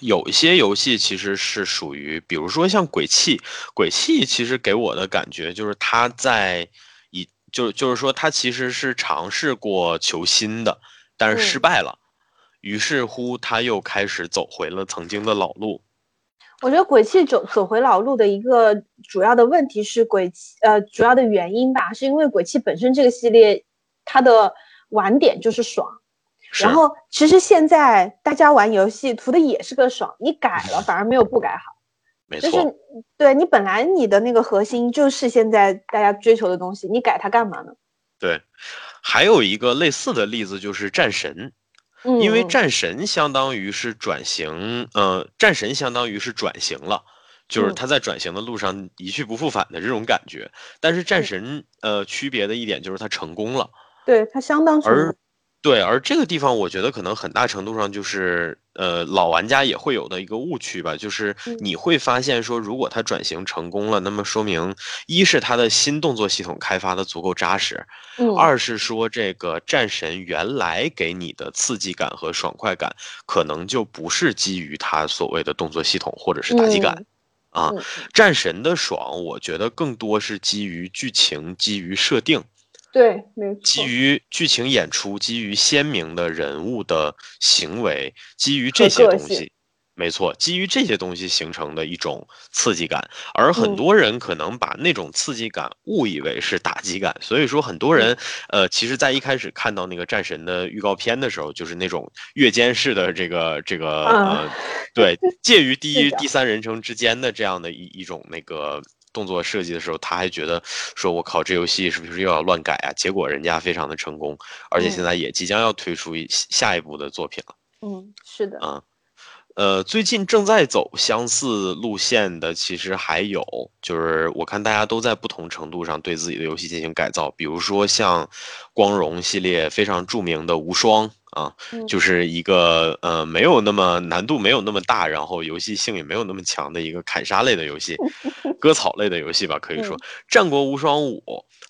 有一些游戏其实是属于，比如说像《鬼泣》，《鬼泣》其实给我的感觉就是它在以就就是说它其实是尝试过求新的，但是失败了。于是乎，他又开始走回了曾经的老路。我觉得鬼泣走走回老路的一个主要的问题是鬼泣，呃，主要的原因吧，是因为鬼泣本身这个系列它的玩点就是爽。然后其实现在大家玩游戏图的也是个爽，你改了反而没有不改好。*laughs* 没错。就是对你本来你的那个核心就是现在大家追求的东西，你改它干嘛呢？对，还有一个类似的例子就是战神。因为战神相当于是转型，呃，战神相当于是转型了，就是他在转型的路上一去不复返的这种感觉。但是战神，呃，区别的一点就是他成功了，对他相当成功。对，而这个地方我觉得可能很大程度上就是，呃，老玩家也会有的一个误区吧，就是你会发现说，如果他转型成功了，那么说明一是他的新动作系统开发的足够扎实，二是说这个战神原来给你的刺激感和爽快感，可能就不是基于他所谓的动作系统或者是打击感，啊，战神的爽，我觉得更多是基于剧情，基于设定。对，没错。基于剧情演出，基于鲜明的人物的行为，基于这些东西，没错，基于这些东西形成的一种刺激感。而很多人可能把那种刺激感误以为是打击感，所以说很多人，呃，其实在一开始看到那个战神的预告片的时候，就是那种越肩式的这个这个呃，对，介于 *laughs* 第一、第三人称之间的这样的一一种那个。动作设计的时候，他还觉得说：“我靠，这游戏是不是又要乱改啊？”结果人家非常的成功，而且现在也即将要推出下一部的作品了。嗯，是的。嗯，呃，最近正在走相似路线的，其实还有，就是我看大家都在不同程度上对自己的游戏进行改造，比如说像光荣系列非常著名的无双。啊，就是一个呃，没有那么难度没有那么大，然后游戏性也没有那么强的一个砍杀类的游戏，割草类的游戏吧，可以说《战国无双五》，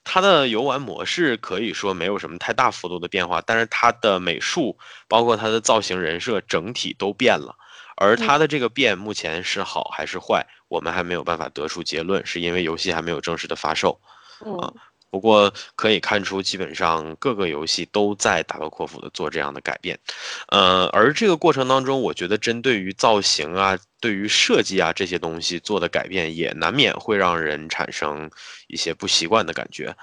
它的游玩模式可以说没有什么太大幅度的变化，但是它的美术，包括它的造型、人设，整体都变了。而它的这个变，目前是好还是坏，我们还没有办法得出结论，是因为游戏还没有正式的发售。嗯。不过可以看出，基本上各个游戏都在大刀阔斧的做这样的改变，呃，而这个过程当中，我觉得针对于造型啊、对于设计啊这些东西做的改变，也难免会让人产生一些不习惯的感觉。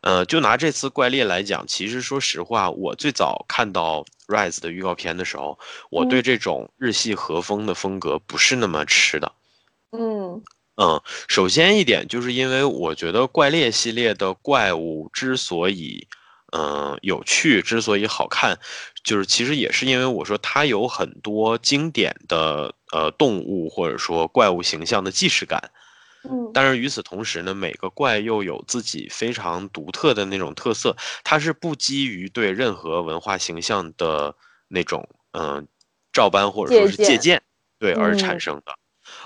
呃，就拿这次怪猎来讲，其实说实话，我最早看到 Rise 的预告片的时候，我对这种日系和风的风格不是那么吃的。嗯。嗯，首先一点就是因为我觉得怪猎系列的怪物之所以，嗯，有趣，之所以好看，就是其实也是因为我说它有很多经典的呃动物或者说怪物形象的既视感，嗯，但是与此同时呢，每个怪又有自己非常独特的那种特色，它是不基于对任何文化形象的那种嗯照搬或者说是借鉴对而产生的。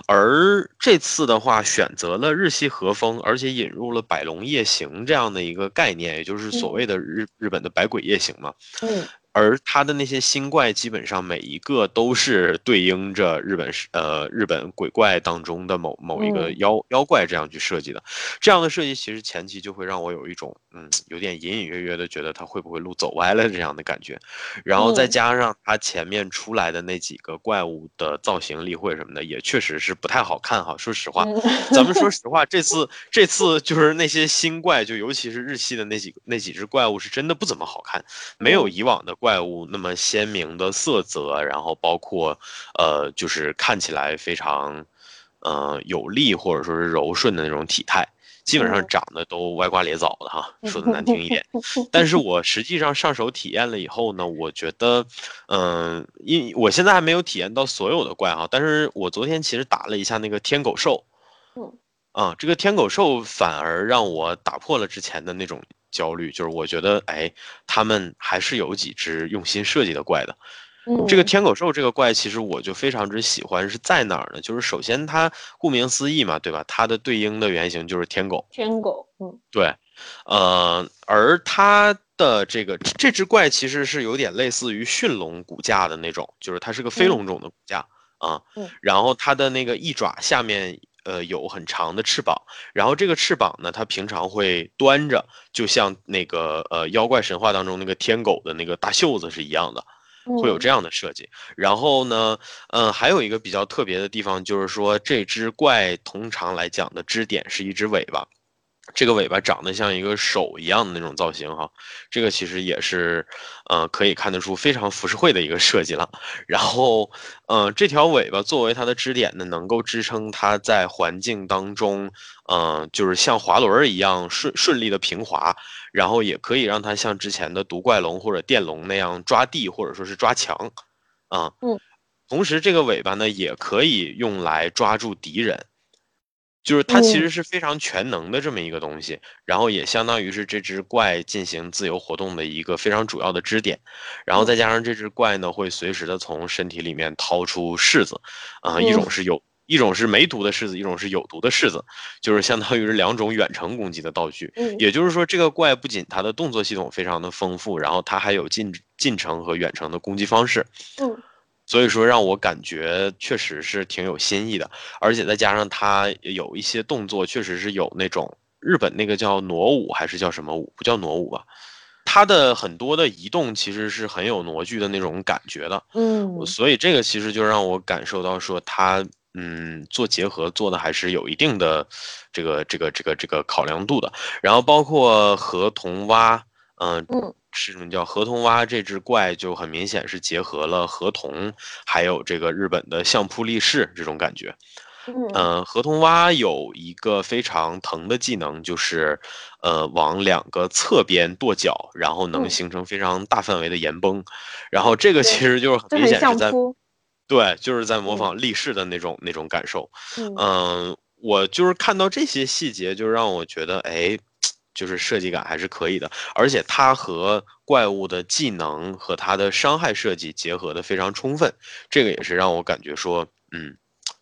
而这次的话，选择了日系和风，而且引入了百龙夜行这样的一个概念，也就是所谓的日日本的百鬼夜行嘛。嗯，而他的那些新怪基本上每一个都是对应着日本是呃日本鬼怪当中的某某一个妖妖怪这样去设计的，这样的设计其实前期就会让我有一种嗯有点隐隐约约的觉得他会不会路走歪了这样的感觉，然后再加上他前面出来的那几个怪物的造型例会什么的也确实是不太好看哈，说实话，咱们说实话，这次这次就是那些新怪，就尤其是日系的那几那几只怪物是真的不怎么好看，没有以往的。怪物那么鲜明的色泽，然后包括，呃，就是看起来非常，呃，有力或者说是柔顺的那种体态，基本上长得都歪瓜裂枣的哈，说的难听一点。*laughs* 但是我实际上上手体验了以后呢，我觉得，嗯，因我现在还没有体验到所有的怪哈，但是我昨天其实打了一下那个天狗兽，嗯，啊，这个天狗兽反而让我打破了之前的那种。焦虑就是我觉得，哎，他们还是有几只用心设计的怪的。这个天狗兽这个怪，其实我就非常之喜欢，是在哪儿呢？就是首先它顾名思义嘛，对吧？它的对应的原型就是天狗。天狗，嗯，对，呃，而它的这个这只怪其实是有点类似于驯龙骨架的那种，就是它是个飞龙种的骨架啊。嗯。然后它的那个翼爪下面。呃，有很长的翅膀，然后这个翅膀呢，它平常会端着，就像那个呃妖怪神话当中那个天狗的那个大袖子是一样的，会有这样的设计。然后呢，嗯，还有一个比较特别的地方，就是说这只怪通常来讲的支点是一只尾巴。这个尾巴长得像一个手一样的那种造型哈，这个其实也是，呃，可以看得出非常浮世绘的一个设计了。然后，呃，这条尾巴作为它的支点呢，能够支撑它在环境当中，嗯，就是像滑轮一样顺顺利的平滑，然后也可以让它像之前的毒怪龙或者电龙那样抓地或者说是抓墙，啊，嗯，同时这个尾巴呢也可以用来抓住敌人。就是它其实是非常全能的这么一个东西，然后也相当于是这只怪进行自由活动的一个非常主要的支点，然后再加上这只怪呢会随时的从身体里面掏出柿子，啊，一种是有一种是没毒的柿子，一种是有毒的柿子，就是相当于是两种远程攻击的道具。也就是说这个怪不仅它的动作系统非常的丰富，然后它还有近近程和远程的攻击方式。嗯。所以说让我感觉确实是挺有新意的，而且再加上他有一些动作，确实是有那种日本那个叫挪舞还是叫什么舞？不叫挪舞吧？他的很多的移动其实是很有挪剧的那种感觉的。嗯，所以这个其实就让我感受到说他嗯做结合做的还是有一定的这个这个这个这个考量度的。然后包括和童蛙，嗯。是什么叫河童蛙这只怪就很明显是结合了河童，还有这个日本的相扑力士这种感觉。嗯，河童蛙有一个非常疼的技能，就是呃往两个侧边跺脚，然后能形成非常大范围的岩崩。然后这个其实就是很明显是在对，就是在模仿力士的那种那种感受。嗯，我就是看到这些细节，就让我觉得哎。就是设计感还是可以的，而且它和怪物的技能和它的伤害设计结合的非常充分，这个也是让我感觉说，嗯，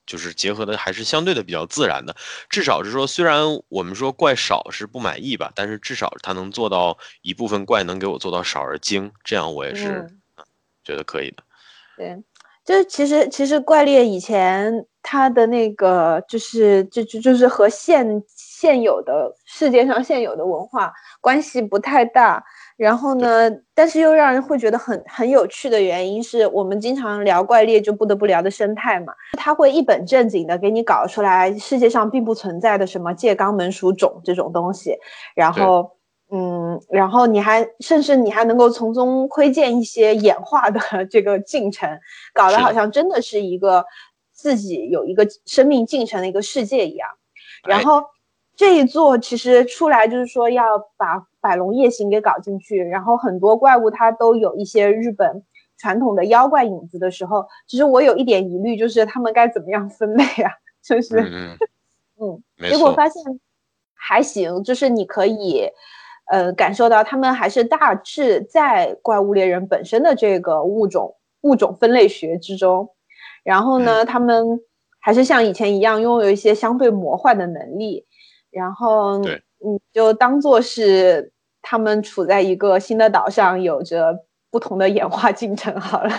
就是结合的还是相对的比较自然的。至少是说，虽然我们说怪少是不满意吧，但是至少它能做到一部分怪能给我做到少而精，这样我也是觉得可以的。对，就是其实其实怪猎以前它的那个就是就就就是和现。现有的世界上现有的文化关系不太大，然后呢，但是又让人会觉得很很有趣的原因是我们经常聊怪猎就不得不聊的生态嘛，他会一本正经的给你搞出来世界上并不存在的什么界肛门属种这种东西，然后嗯，然后你还甚至你还能够从中窥见一些演化的 *laughs* 这个进程，搞得好像真的是一个自己有一个生命进程的一个世界一样，然后。这一座其实出来就是说要把百龙夜行给搞进去，然后很多怪物它都有一些日本传统的妖怪影子的时候，其实我有一点疑虑，就是他们该怎么样分类啊？就是，嗯，结果发现还行，就是你可以，呃，感受到他们还是大致在怪物猎人本身的这个物种物种分类学之中，然后呢，他们还是像以前一样拥有一些相对魔幻的能力。然后，你就当做是他们处在一个新的岛上，有着不同的演化进程好了。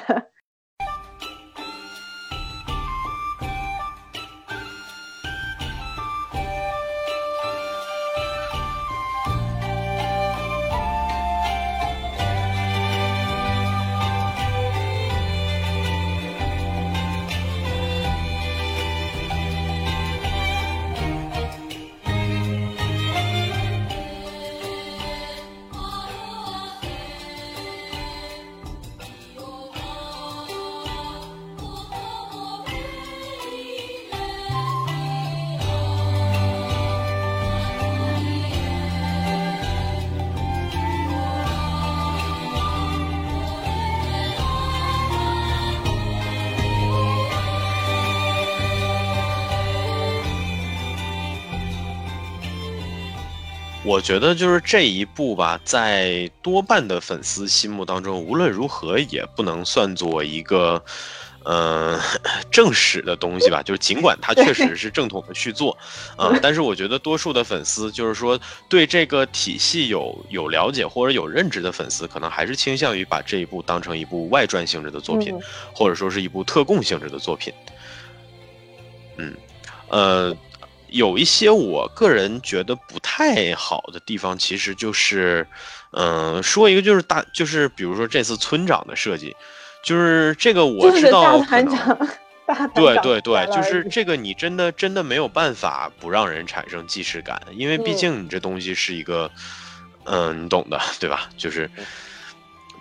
我觉得就是这一部吧，在多半的粉丝心目当中，无论如何也不能算作一个，呃，*laughs* 正史的东西吧。*laughs* 就是尽管它确实是正统的续作，啊，*laughs* 但是我觉得多数的粉丝，就是说对这个体系有有了解或者有认知的粉丝，可能还是倾向于把这一部当成一部外传性质的作品，或者说是一部特供性质的作品。嗯，呃。有一些我个人觉得不太好的地方，其实就是，嗯，说一个就是大，就是比如说这次村长的设计，就是这个我知道，大团长，*laughs* 对对对，就是这个你真的真的没有办法不让人产生既视感，因为毕竟你这东西是一个，嗯，你懂的，*laughs* 对吧？就是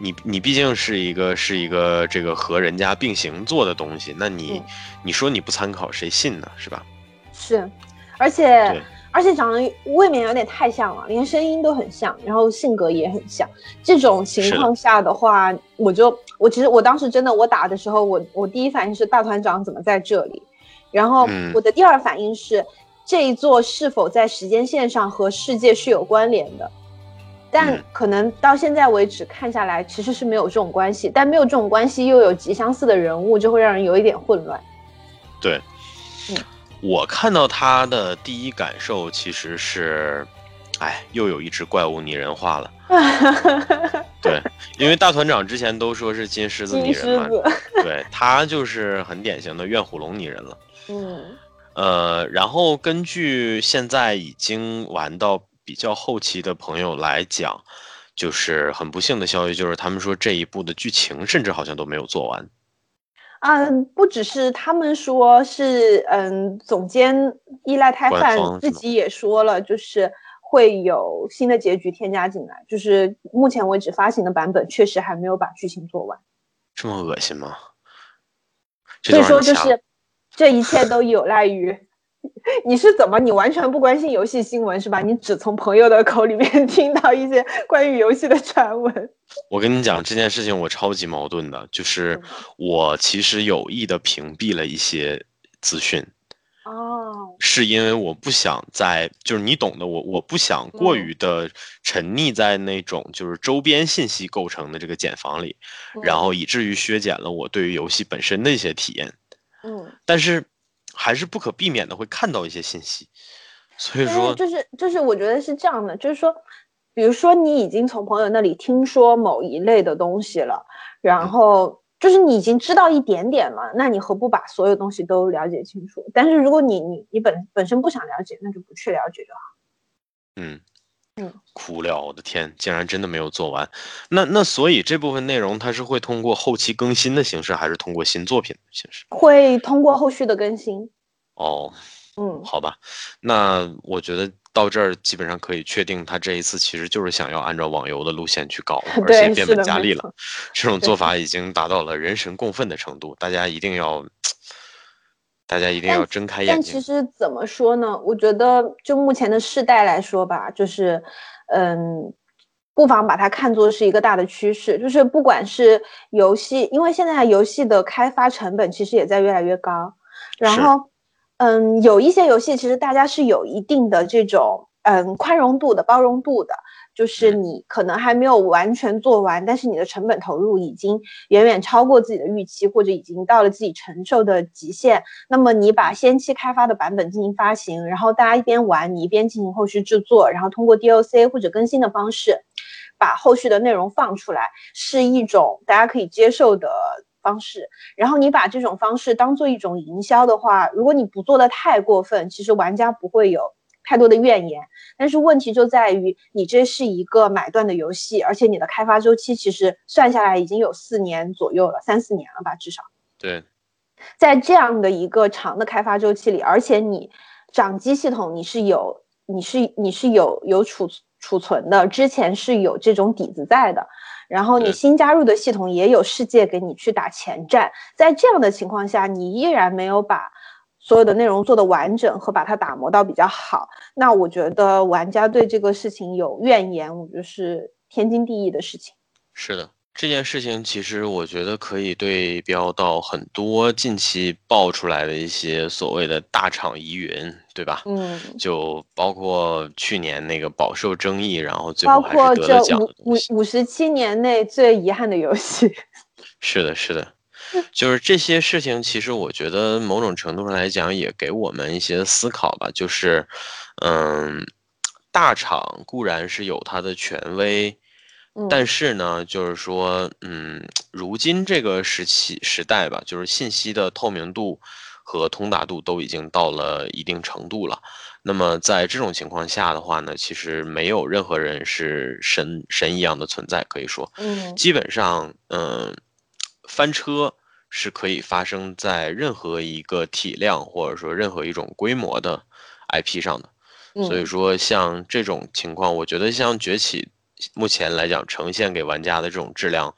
你你毕竟是一个是一个这个和人家并行做的东西，那你你说你不参考谁信呢？是吧？是。而且而且长得未免有点太像了，连声音都很像，然后性格也很像。这种情况下的话，我就我其实我当时真的我打的时候，我我第一反应是大团长怎么在这里？然后我的第二反应是这一座是否在时间线上和世界是有关联的？但可能到现在为止看下来其实是没有这种关系，但没有这种关系又有极相似的人物，就会让人有一点混乱。对，嗯。我看到他的第一感受其实是，哎，又有一只怪物拟人化了。*laughs* 对，因为大团长之前都说是金狮子拟人嘛，对他就是很典型的怨虎龙拟人了。嗯，呃，然后根据现在已经玩到比较后期的朋友来讲，就是很不幸的消息，就是他们说这一部的剧情甚至好像都没有做完。嗯，不只是他们说，是嗯，总监依赖太饭自己也说了，就是会有新的结局添加进来。就是目前为止发行的版本确实还没有把剧情做完。这么恶心吗？所以说，就是这一切都有赖于。*laughs* 你是怎么？你完全不关心游戏新闻是吧？你只从朋友的口里面 *laughs* 听到一些关于游戏的传闻。我跟你讲这件事情，我超级矛盾的，就是我其实有意的屏蔽了一些资讯。哦，是因为我不想在，就是你懂的，我我不想过于的沉溺在那种就是周边信息构成的这个茧房里，然后以至于削减了我对于游戏本身的一些体验。嗯，但是。还是不可避免的会看到一些信息，所以说就是就是我觉得是这样的，就是说，比如说你已经从朋友那里听说某一类的东西了，然后就是你已经知道一点点了，那你何不把所有东西都了解清楚？但是如果你你你本本身不想了解，那就不去了解就好。嗯。哭了，我的天，竟然真的没有做完。那那所以这部分内容它是会通过后期更新的形式，还是通过新作品的形式？会通过后续的更新。哦，嗯，好吧。那我觉得到这儿基本上可以确定，他这一次其实就是想要按照网游的路线去搞，*laughs* 而且变本加厉了。这种做法已经达到了人神共愤的程度，大家一定要。大家一定要睁开眼睛。但其实怎么说呢？我觉得就目前的世代来说吧，就是，嗯，不妨把它看作是一个大的趋势。就是不管是游戏，因为现在游戏的开发成本其实也在越来越高。然后，嗯，有一些游戏其实大家是有一定的这种嗯宽容度的、包容度的。就是你可能还没有完全做完，但是你的成本投入已经远远超过自己的预期，或者已经到了自己承受的极限。那么你把先期开发的版本进行发行，然后大家一边玩，你一边进行后续制作，然后通过 DLC 或者更新的方式，把后续的内容放出来是一种大家可以接受的方式。然后你把这种方式当做一种营销的话，如果你不做的太过分，其实玩家不会有太多的怨言。但是问题就在于，你这是一个买断的游戏，而且你的开发周期其实算下来已经有四年左右了，三四年了吧，至少。对，在这样的一个长的开发周期里，而且你掌机系统你是有，你是你是有有储储存的，之前是有这种底子在的，然后你新加入的系统也有世界给你去打前站，在这样的情况下，你依然没有把。所有的内容做的完整和把它打磨到比较好，那我觉得玩家对这个事情有怨言，我觉得是天经地义的事情。是的，这件事情其实我觉得可以对标到很多近期爆出来的一些所谓的大厂疑云，对吧？嗯，就包括去年那个饱受争议，然后最后还是得了奖的五五十七年内最遗憾的游戏。*laughs* 是的，是的。就是这些事情，其实我觉得某种程度上来讲，也给我们一些思考吧。就是，嗯，大厂固然是有它的权威，但是呢，就是说，嗯，如今这个时期时代吧，就是信息的透明度和通达度都已经到了一定程度了。那么在这种情况下的话呢，其实没有任何人是神神一样的存在，可以说，嗯，基本上，嗯，翻车。是可以发生在任何一个体量或者说任何一种规模的 IP 上的，所以说像这种情况，我觉得像崛起目前来讲呈现给玩家的这种质量，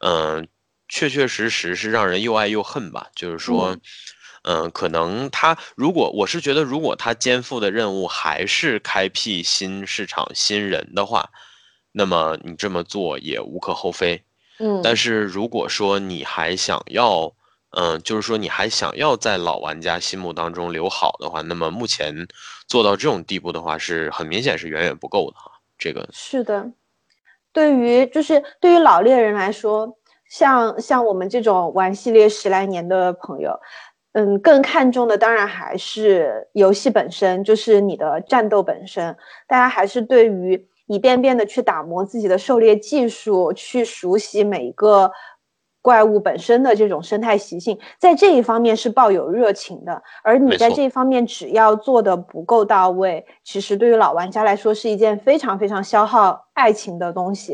嗯，确确实实是让人又爱又恨吧。就是说，嗯，可能他如果我是觉得，如果他肩负的任务还是开辟新市场新人的话，那么你这么做也无可厚非。嗯，但是如果说你还想要，嗯，就是说你还想要在老玩家心目当中留好的话，那么目前做到这种地步的话，是很明显是远远不够的哈。这个是的，对于就是对于老猎人来说，像像我们这种玩系列十来年的朋友，嗯，更看重的当然还是游戏本身，就是你的战斗本身，大家还是对于。一遍遍的去打磨自己的狩猎技术，去熟悉每一个怪物本身的这种生态习性，在这一方面是抱有热情的。而你在这一方面只要做的不够到位，其实对于老玩家来说是一件非常非常消耗爱情的东西。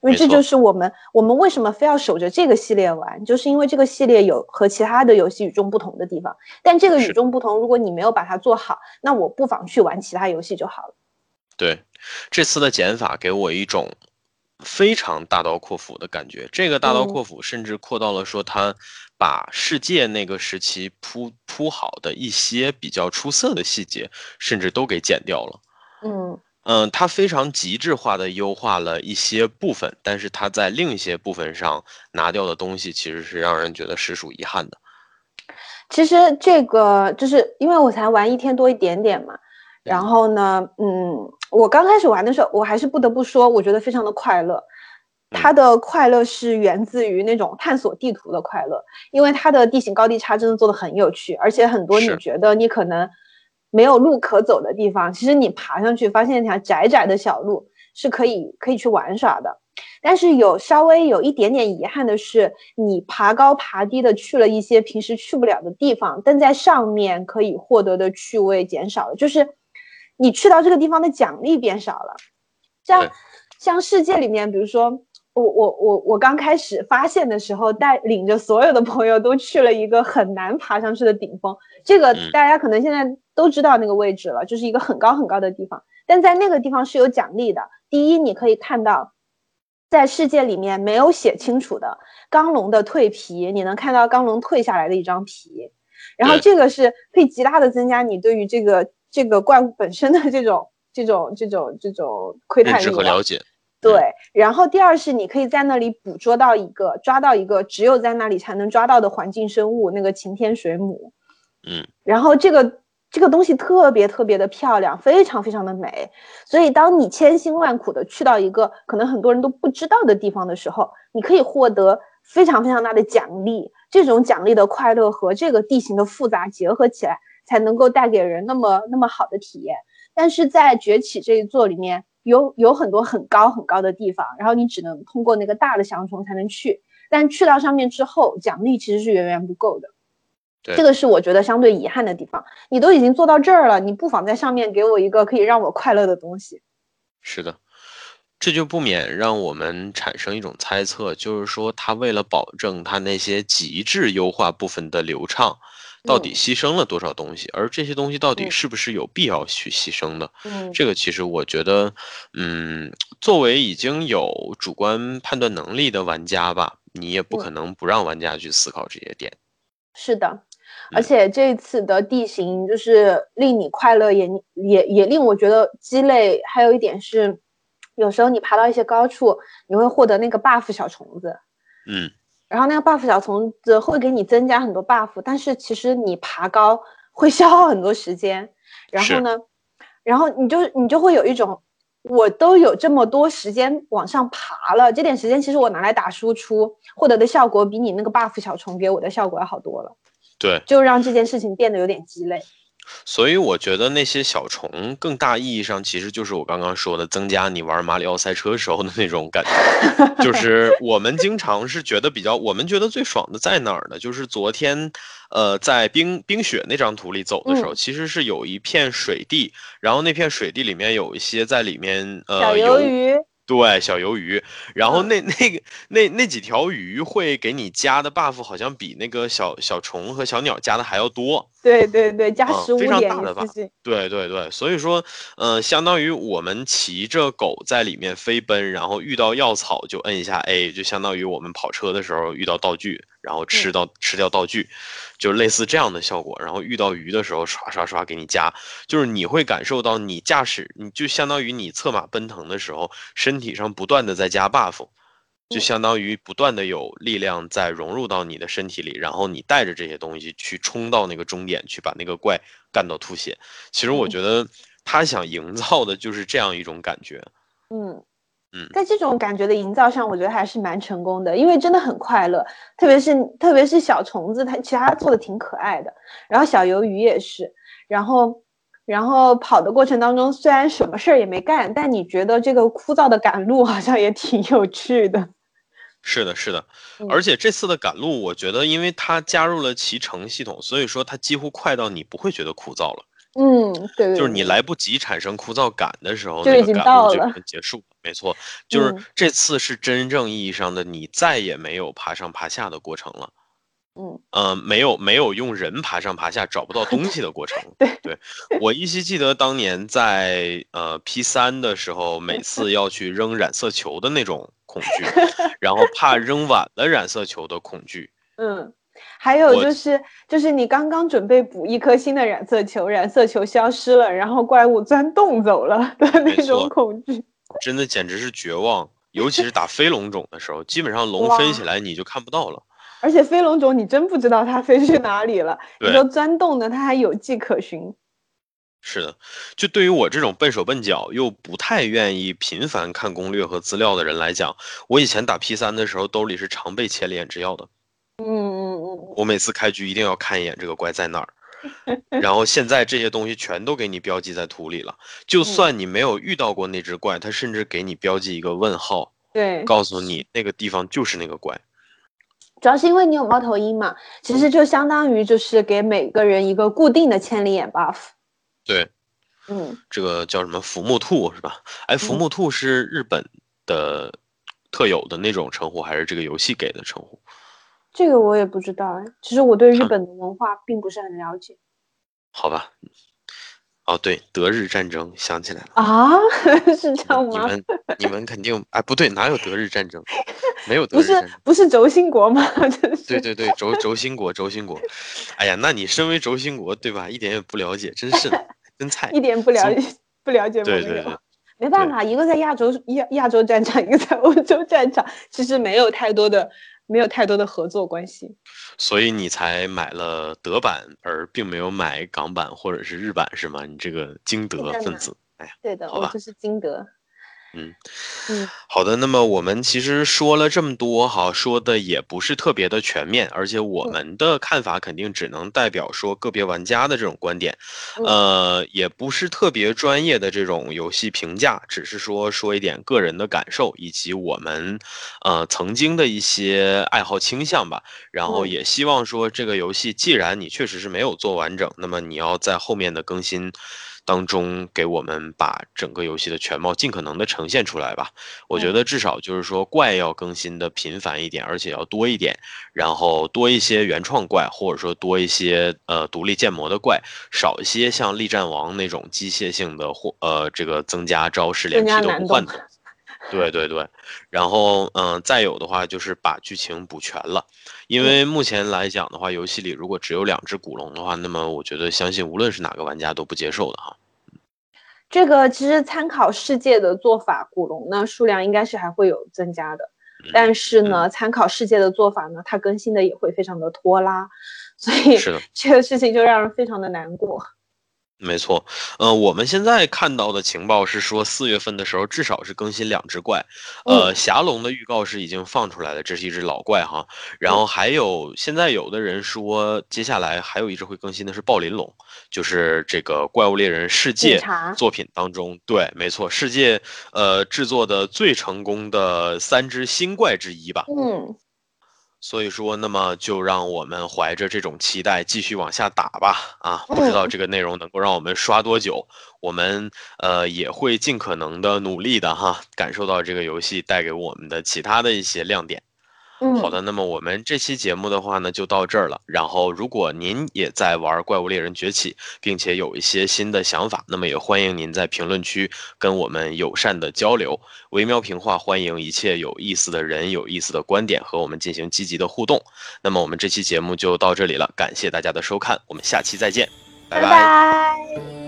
因为这就是我们我们为什么非要守着这个系列玩，就是因为这个系列有和其他的游戏与众不同的地方。但这个与众不同，如果你没有把它做好，那我不妨去玩其他游戏就好了。对。这次的减法给我一种非常大刀阔斧的感觉。这个大刀阔斧甚至扩到了说，他把世界那个时期铺铺好的一些比较出色的细节，甚至都给剪掉了。嗯嗯，他非常极致化的优化了一些部分，但是他在另一些部分上拿掉的东西，其实是让人觉得实属遗憾的。其实这个就是因为我才玩一天多一点点嘛。然后呢，嗯，我刚开始玩的时候，我还是不得不说，我觉得非常的快乐。它的快乐是源自于那种探索地图的快乐，因为它的地形高低差真的做的很有趣，而且很多你觉得你可能没有路可走的地方，其实你爬上去发现一条窄窄的小路是可以可以去玩耍的。但是有稍微有一点点遗憾的是，你爬高爬低的去了一些平时去不了的地方，但在上面可以获得的趣味减少了，就是。你去到这个地方的奖励变少了，像像世界里面，比如说我我我我刚开始发现的时候，带领着所有的朋友都去了一个很难爬上去的顶峰，这个大家可能现在都知道那个位置了，就是一个很高很高的地方。但在那个地方是有奖励的，第一，你可以看到在世界里面没有写清楚的钢龙的蜕皮，你能看到钢龙蜕下来的一张皮，然后这个是可以极大的增加你对于这个。这个怪物本身的这种、这种、这种、这种窥探力和了解，对。然后第二是，你可以在那里捕捉到一个、抓到一个只有在那里才能抓到的环境生物，那个擎天水母。嗯。然后这个这个东西特别特别的漂亮，非常非常的美。所以当你千辛万苦的去到一个可能很多人都不知道的地方的时候，你可以获得非常非常大的奖励。这种奖励的快乐和这个地形的复杂结合起来。才能够带给人那么那么好的体验，但是在崛起这一座里面有有很多很高很高的地方，然后你只能通过那个大的翔虫才能去，但去到上面之后，奖励其实是远远不够的。这个是我觉得相对遗憾的地方。你都已经做到这儿了，你不妨在上面给我一个可以让我快乐的东西。是的，这就不免让我们产生一种猜测，就是说他为了保证他那些极致优化部分的流畅，到底牺牲了多少东西？而这些东西到底是不是有必要去牺牲的？嗯，这个其实我觉得，嗯，作为已经有主观判断能力的玩家吧，你也不可能不让玩家去思考这些点。是的。而且这次的地形就是令你快乐，也也也令我觉得鸡肋。还有一点是，有时候你爬到一些高处，你会获得那个 buff 小虫子，嗯，然后那个 buff 小虫子会给你增加很多 buff，但是其实你爬高会消耗很多时间。然后呢，然后你就你就会有一种，我都有这么多时间往上爬了，这点时间其实我拿来打输出，获得的效果比你那个 buff 小虫给我的效果要好多了。对，就让这件事情变得有点鸡肋。所以我觉得那些小虫，更大意义上其实就是我刚刚说的，增加你玩马里奥赛车时候的那种感觉。就是我们经常是觉得比较，我们觉得最爽的在哪儿呢？就是昨天，呃，在冰冰雪那张图里走的时候，其实是有一片水地，然后那片水地里面有一些在里面，呃，小鱿鱼。对小鱿鱼，然后那那个那那几条鱼会给你加的 buff，好像比那个小小虫和小鸟加的还要多。对对对，加十五点，非常大的 buff。对对对，所以说，呃，相当于我们骑着狗在里面飞奔，然后遇到药草就摁一下 A，就相当于我们跑车的时候遇到道具。然后吃到吃掉道具，就类似这样的效果。然后遇到鱼的时候，刷刷刷给你加，就是你会感受到你驾驶，你就相当于你策马奔腾的时候，身体上不断的在加 buff，就相当于不断的有力量在融入到你的身体里，然后你带着这些东西去冲到那个终点，去把那个怪干到吐血。其实我觉得他想营造的就是这样一种感觉。嗯。嗯，在这种感觉的营造上，我觉得还是蛮成功的，因为真的很快乐，特别是特别是小虫子，它其实它做的挺可爱的，然后小鱿鱼也是，然后然后跑的过程当中，虽然什么事儿也没干，但你觉得这个枯燥的赶路好像也挺有趣的。*laughs* 是的，是的，而且这次的赶路，我觉得因为它加入了骑乘系统，所以说它几乎快到你不会觉得枯燥了。嗯，对，就是你来不及产生枯燥感的时候，就已经到了，结束。没错，就是这次是真正意义上的你再也没有爬上爬下的过程了。嗯，呃，没有没有用人爬上爬下找不到东西的过程。*laughs* 对，对我依稀记得当年在呃 P 三的时候，每次要去扔染色球的那种恐惧，*laughs* 然后怕扔晚了染色球的恐惧。*laughs* 嗯。还有就是，就是你刚刚准备补一颗新的染色球，染色球消失了，然后怪物钻洞走了的那种恐惧，真的简直是绝望。尤其是打飞龙种的时候，基本上龙飞起来你就看不到了。而且飞龙种你真不知道它飞去哪里了。你说钻洞的，它还有迹可循。是的，就对于我这种笨手笨脚又不太愿意频繁看攻略和资料的人来讲，我以前打 P 三的时候，兜里是常备千里眼之药的。嗯嗯嗯，我每次开局一定要看一眼这个怪在哪儿，*laughs* 然后现在这些东西全都给你标记在图里了。就算你没有遇到过那只怪，它甚至给你标记一个问号，对，告诉你那个地方就是那个怪。主要是因为你有猫头鹰嘛，其实就相当于就是给每个人一个固定的千里眼 buff。对，嗯，这个叫什么浮木兔是吧？哎，浮木兔是日本的特有的那种称呼，还是这个游戏给的称呼？这个我也不知道哎，其实我对日本的文化并不是很了解。好吧，哦对，德日战争想起来了啊，*laughs* 是这样吗？你们你们肯定哎不对，哪有德日战争？没有德日战争，不是轴心国吗？*laughs* 对对对，轴轴心国，轴心国。哎呀，那你身为轴心国对吧？一点也不了解，真是的，*laughs* 真菜。一点不了解，不了解。对对对，没办法，一个在亚洲亚亚洲战场，一个在欧洲战场，其实没有太多的。没有太多的合作关系，所以你才买了德版，而并没有买港版或者是日版，是吗？你这个金德分子，哎呀，对的，我就是金德。嗯嗯，好的。那么我们其实说了这么多，哈，说的也不是特别的全面，而且我们的看法肯定只能代表说个别玩家的这种观点，呃，也不是特别专业的这种游戏评价，只是说说一点个人的感受以及我们呃曾经的一些爱好倾向吧。然后也希望说这个游戏，既然你确实是没有做完整，那么你要在后面的更新。当中给我们把整个游戏的全貌尽可能的呈现出来吧。我觉得至少就是说怪要更新的频繁一点，而且要多一点，然后多一些原创怪，或者说多一些呃独立建模的怪，少一些像力战王那种机械性的或呃这个增加招式连皮都不换的。对对对，然后嗯，再有的话就是把剧情补全了，因为目前来讲的话，游戏里如果只有两只古龙的话，那么我觉得相信无论是哪个玩家都不接受的哈。这个其实参考世界的做法，古龙呢数量应该是还会有增加的，但是呢，参考世界的做法呢，它更新的也会非常的拖拉，所以这个事情就让人非常的难过。没错，呃，我们现在看到的情报是说，四月份的时候至少是更新两只怪，呃，霞龙的预告是已经放出来了，这是一只老怪哈，然后还有现在有的人说，接下来还有一只会更新的是暴鳞龙，就是这个怪物猎人世界作品当中，对，没错，世界呃制作的最成功的三只新怪之一吧，嗯。所以说，那么就让我们怀着这种期待继续往下打吧。啊，不知道这个内容能够让我们刷多久，我们呃也会尽可能的努力的哈，感受到这个游戏带给我们的其他的一些亮点。好的，那么我们这期节目的话呢，就到这儿了。然后，如果您也在玩《怪物猎人崛起》，并且有一些新的想法，那么也欢迎您在评论区跟我们友善的交流。微喵评话欢迎一切有意思的人、有意思的观点和我们进行积极的互动。那么，我们这期节目就到这里了，感谢大家的收看，我们下期再见，拜拜。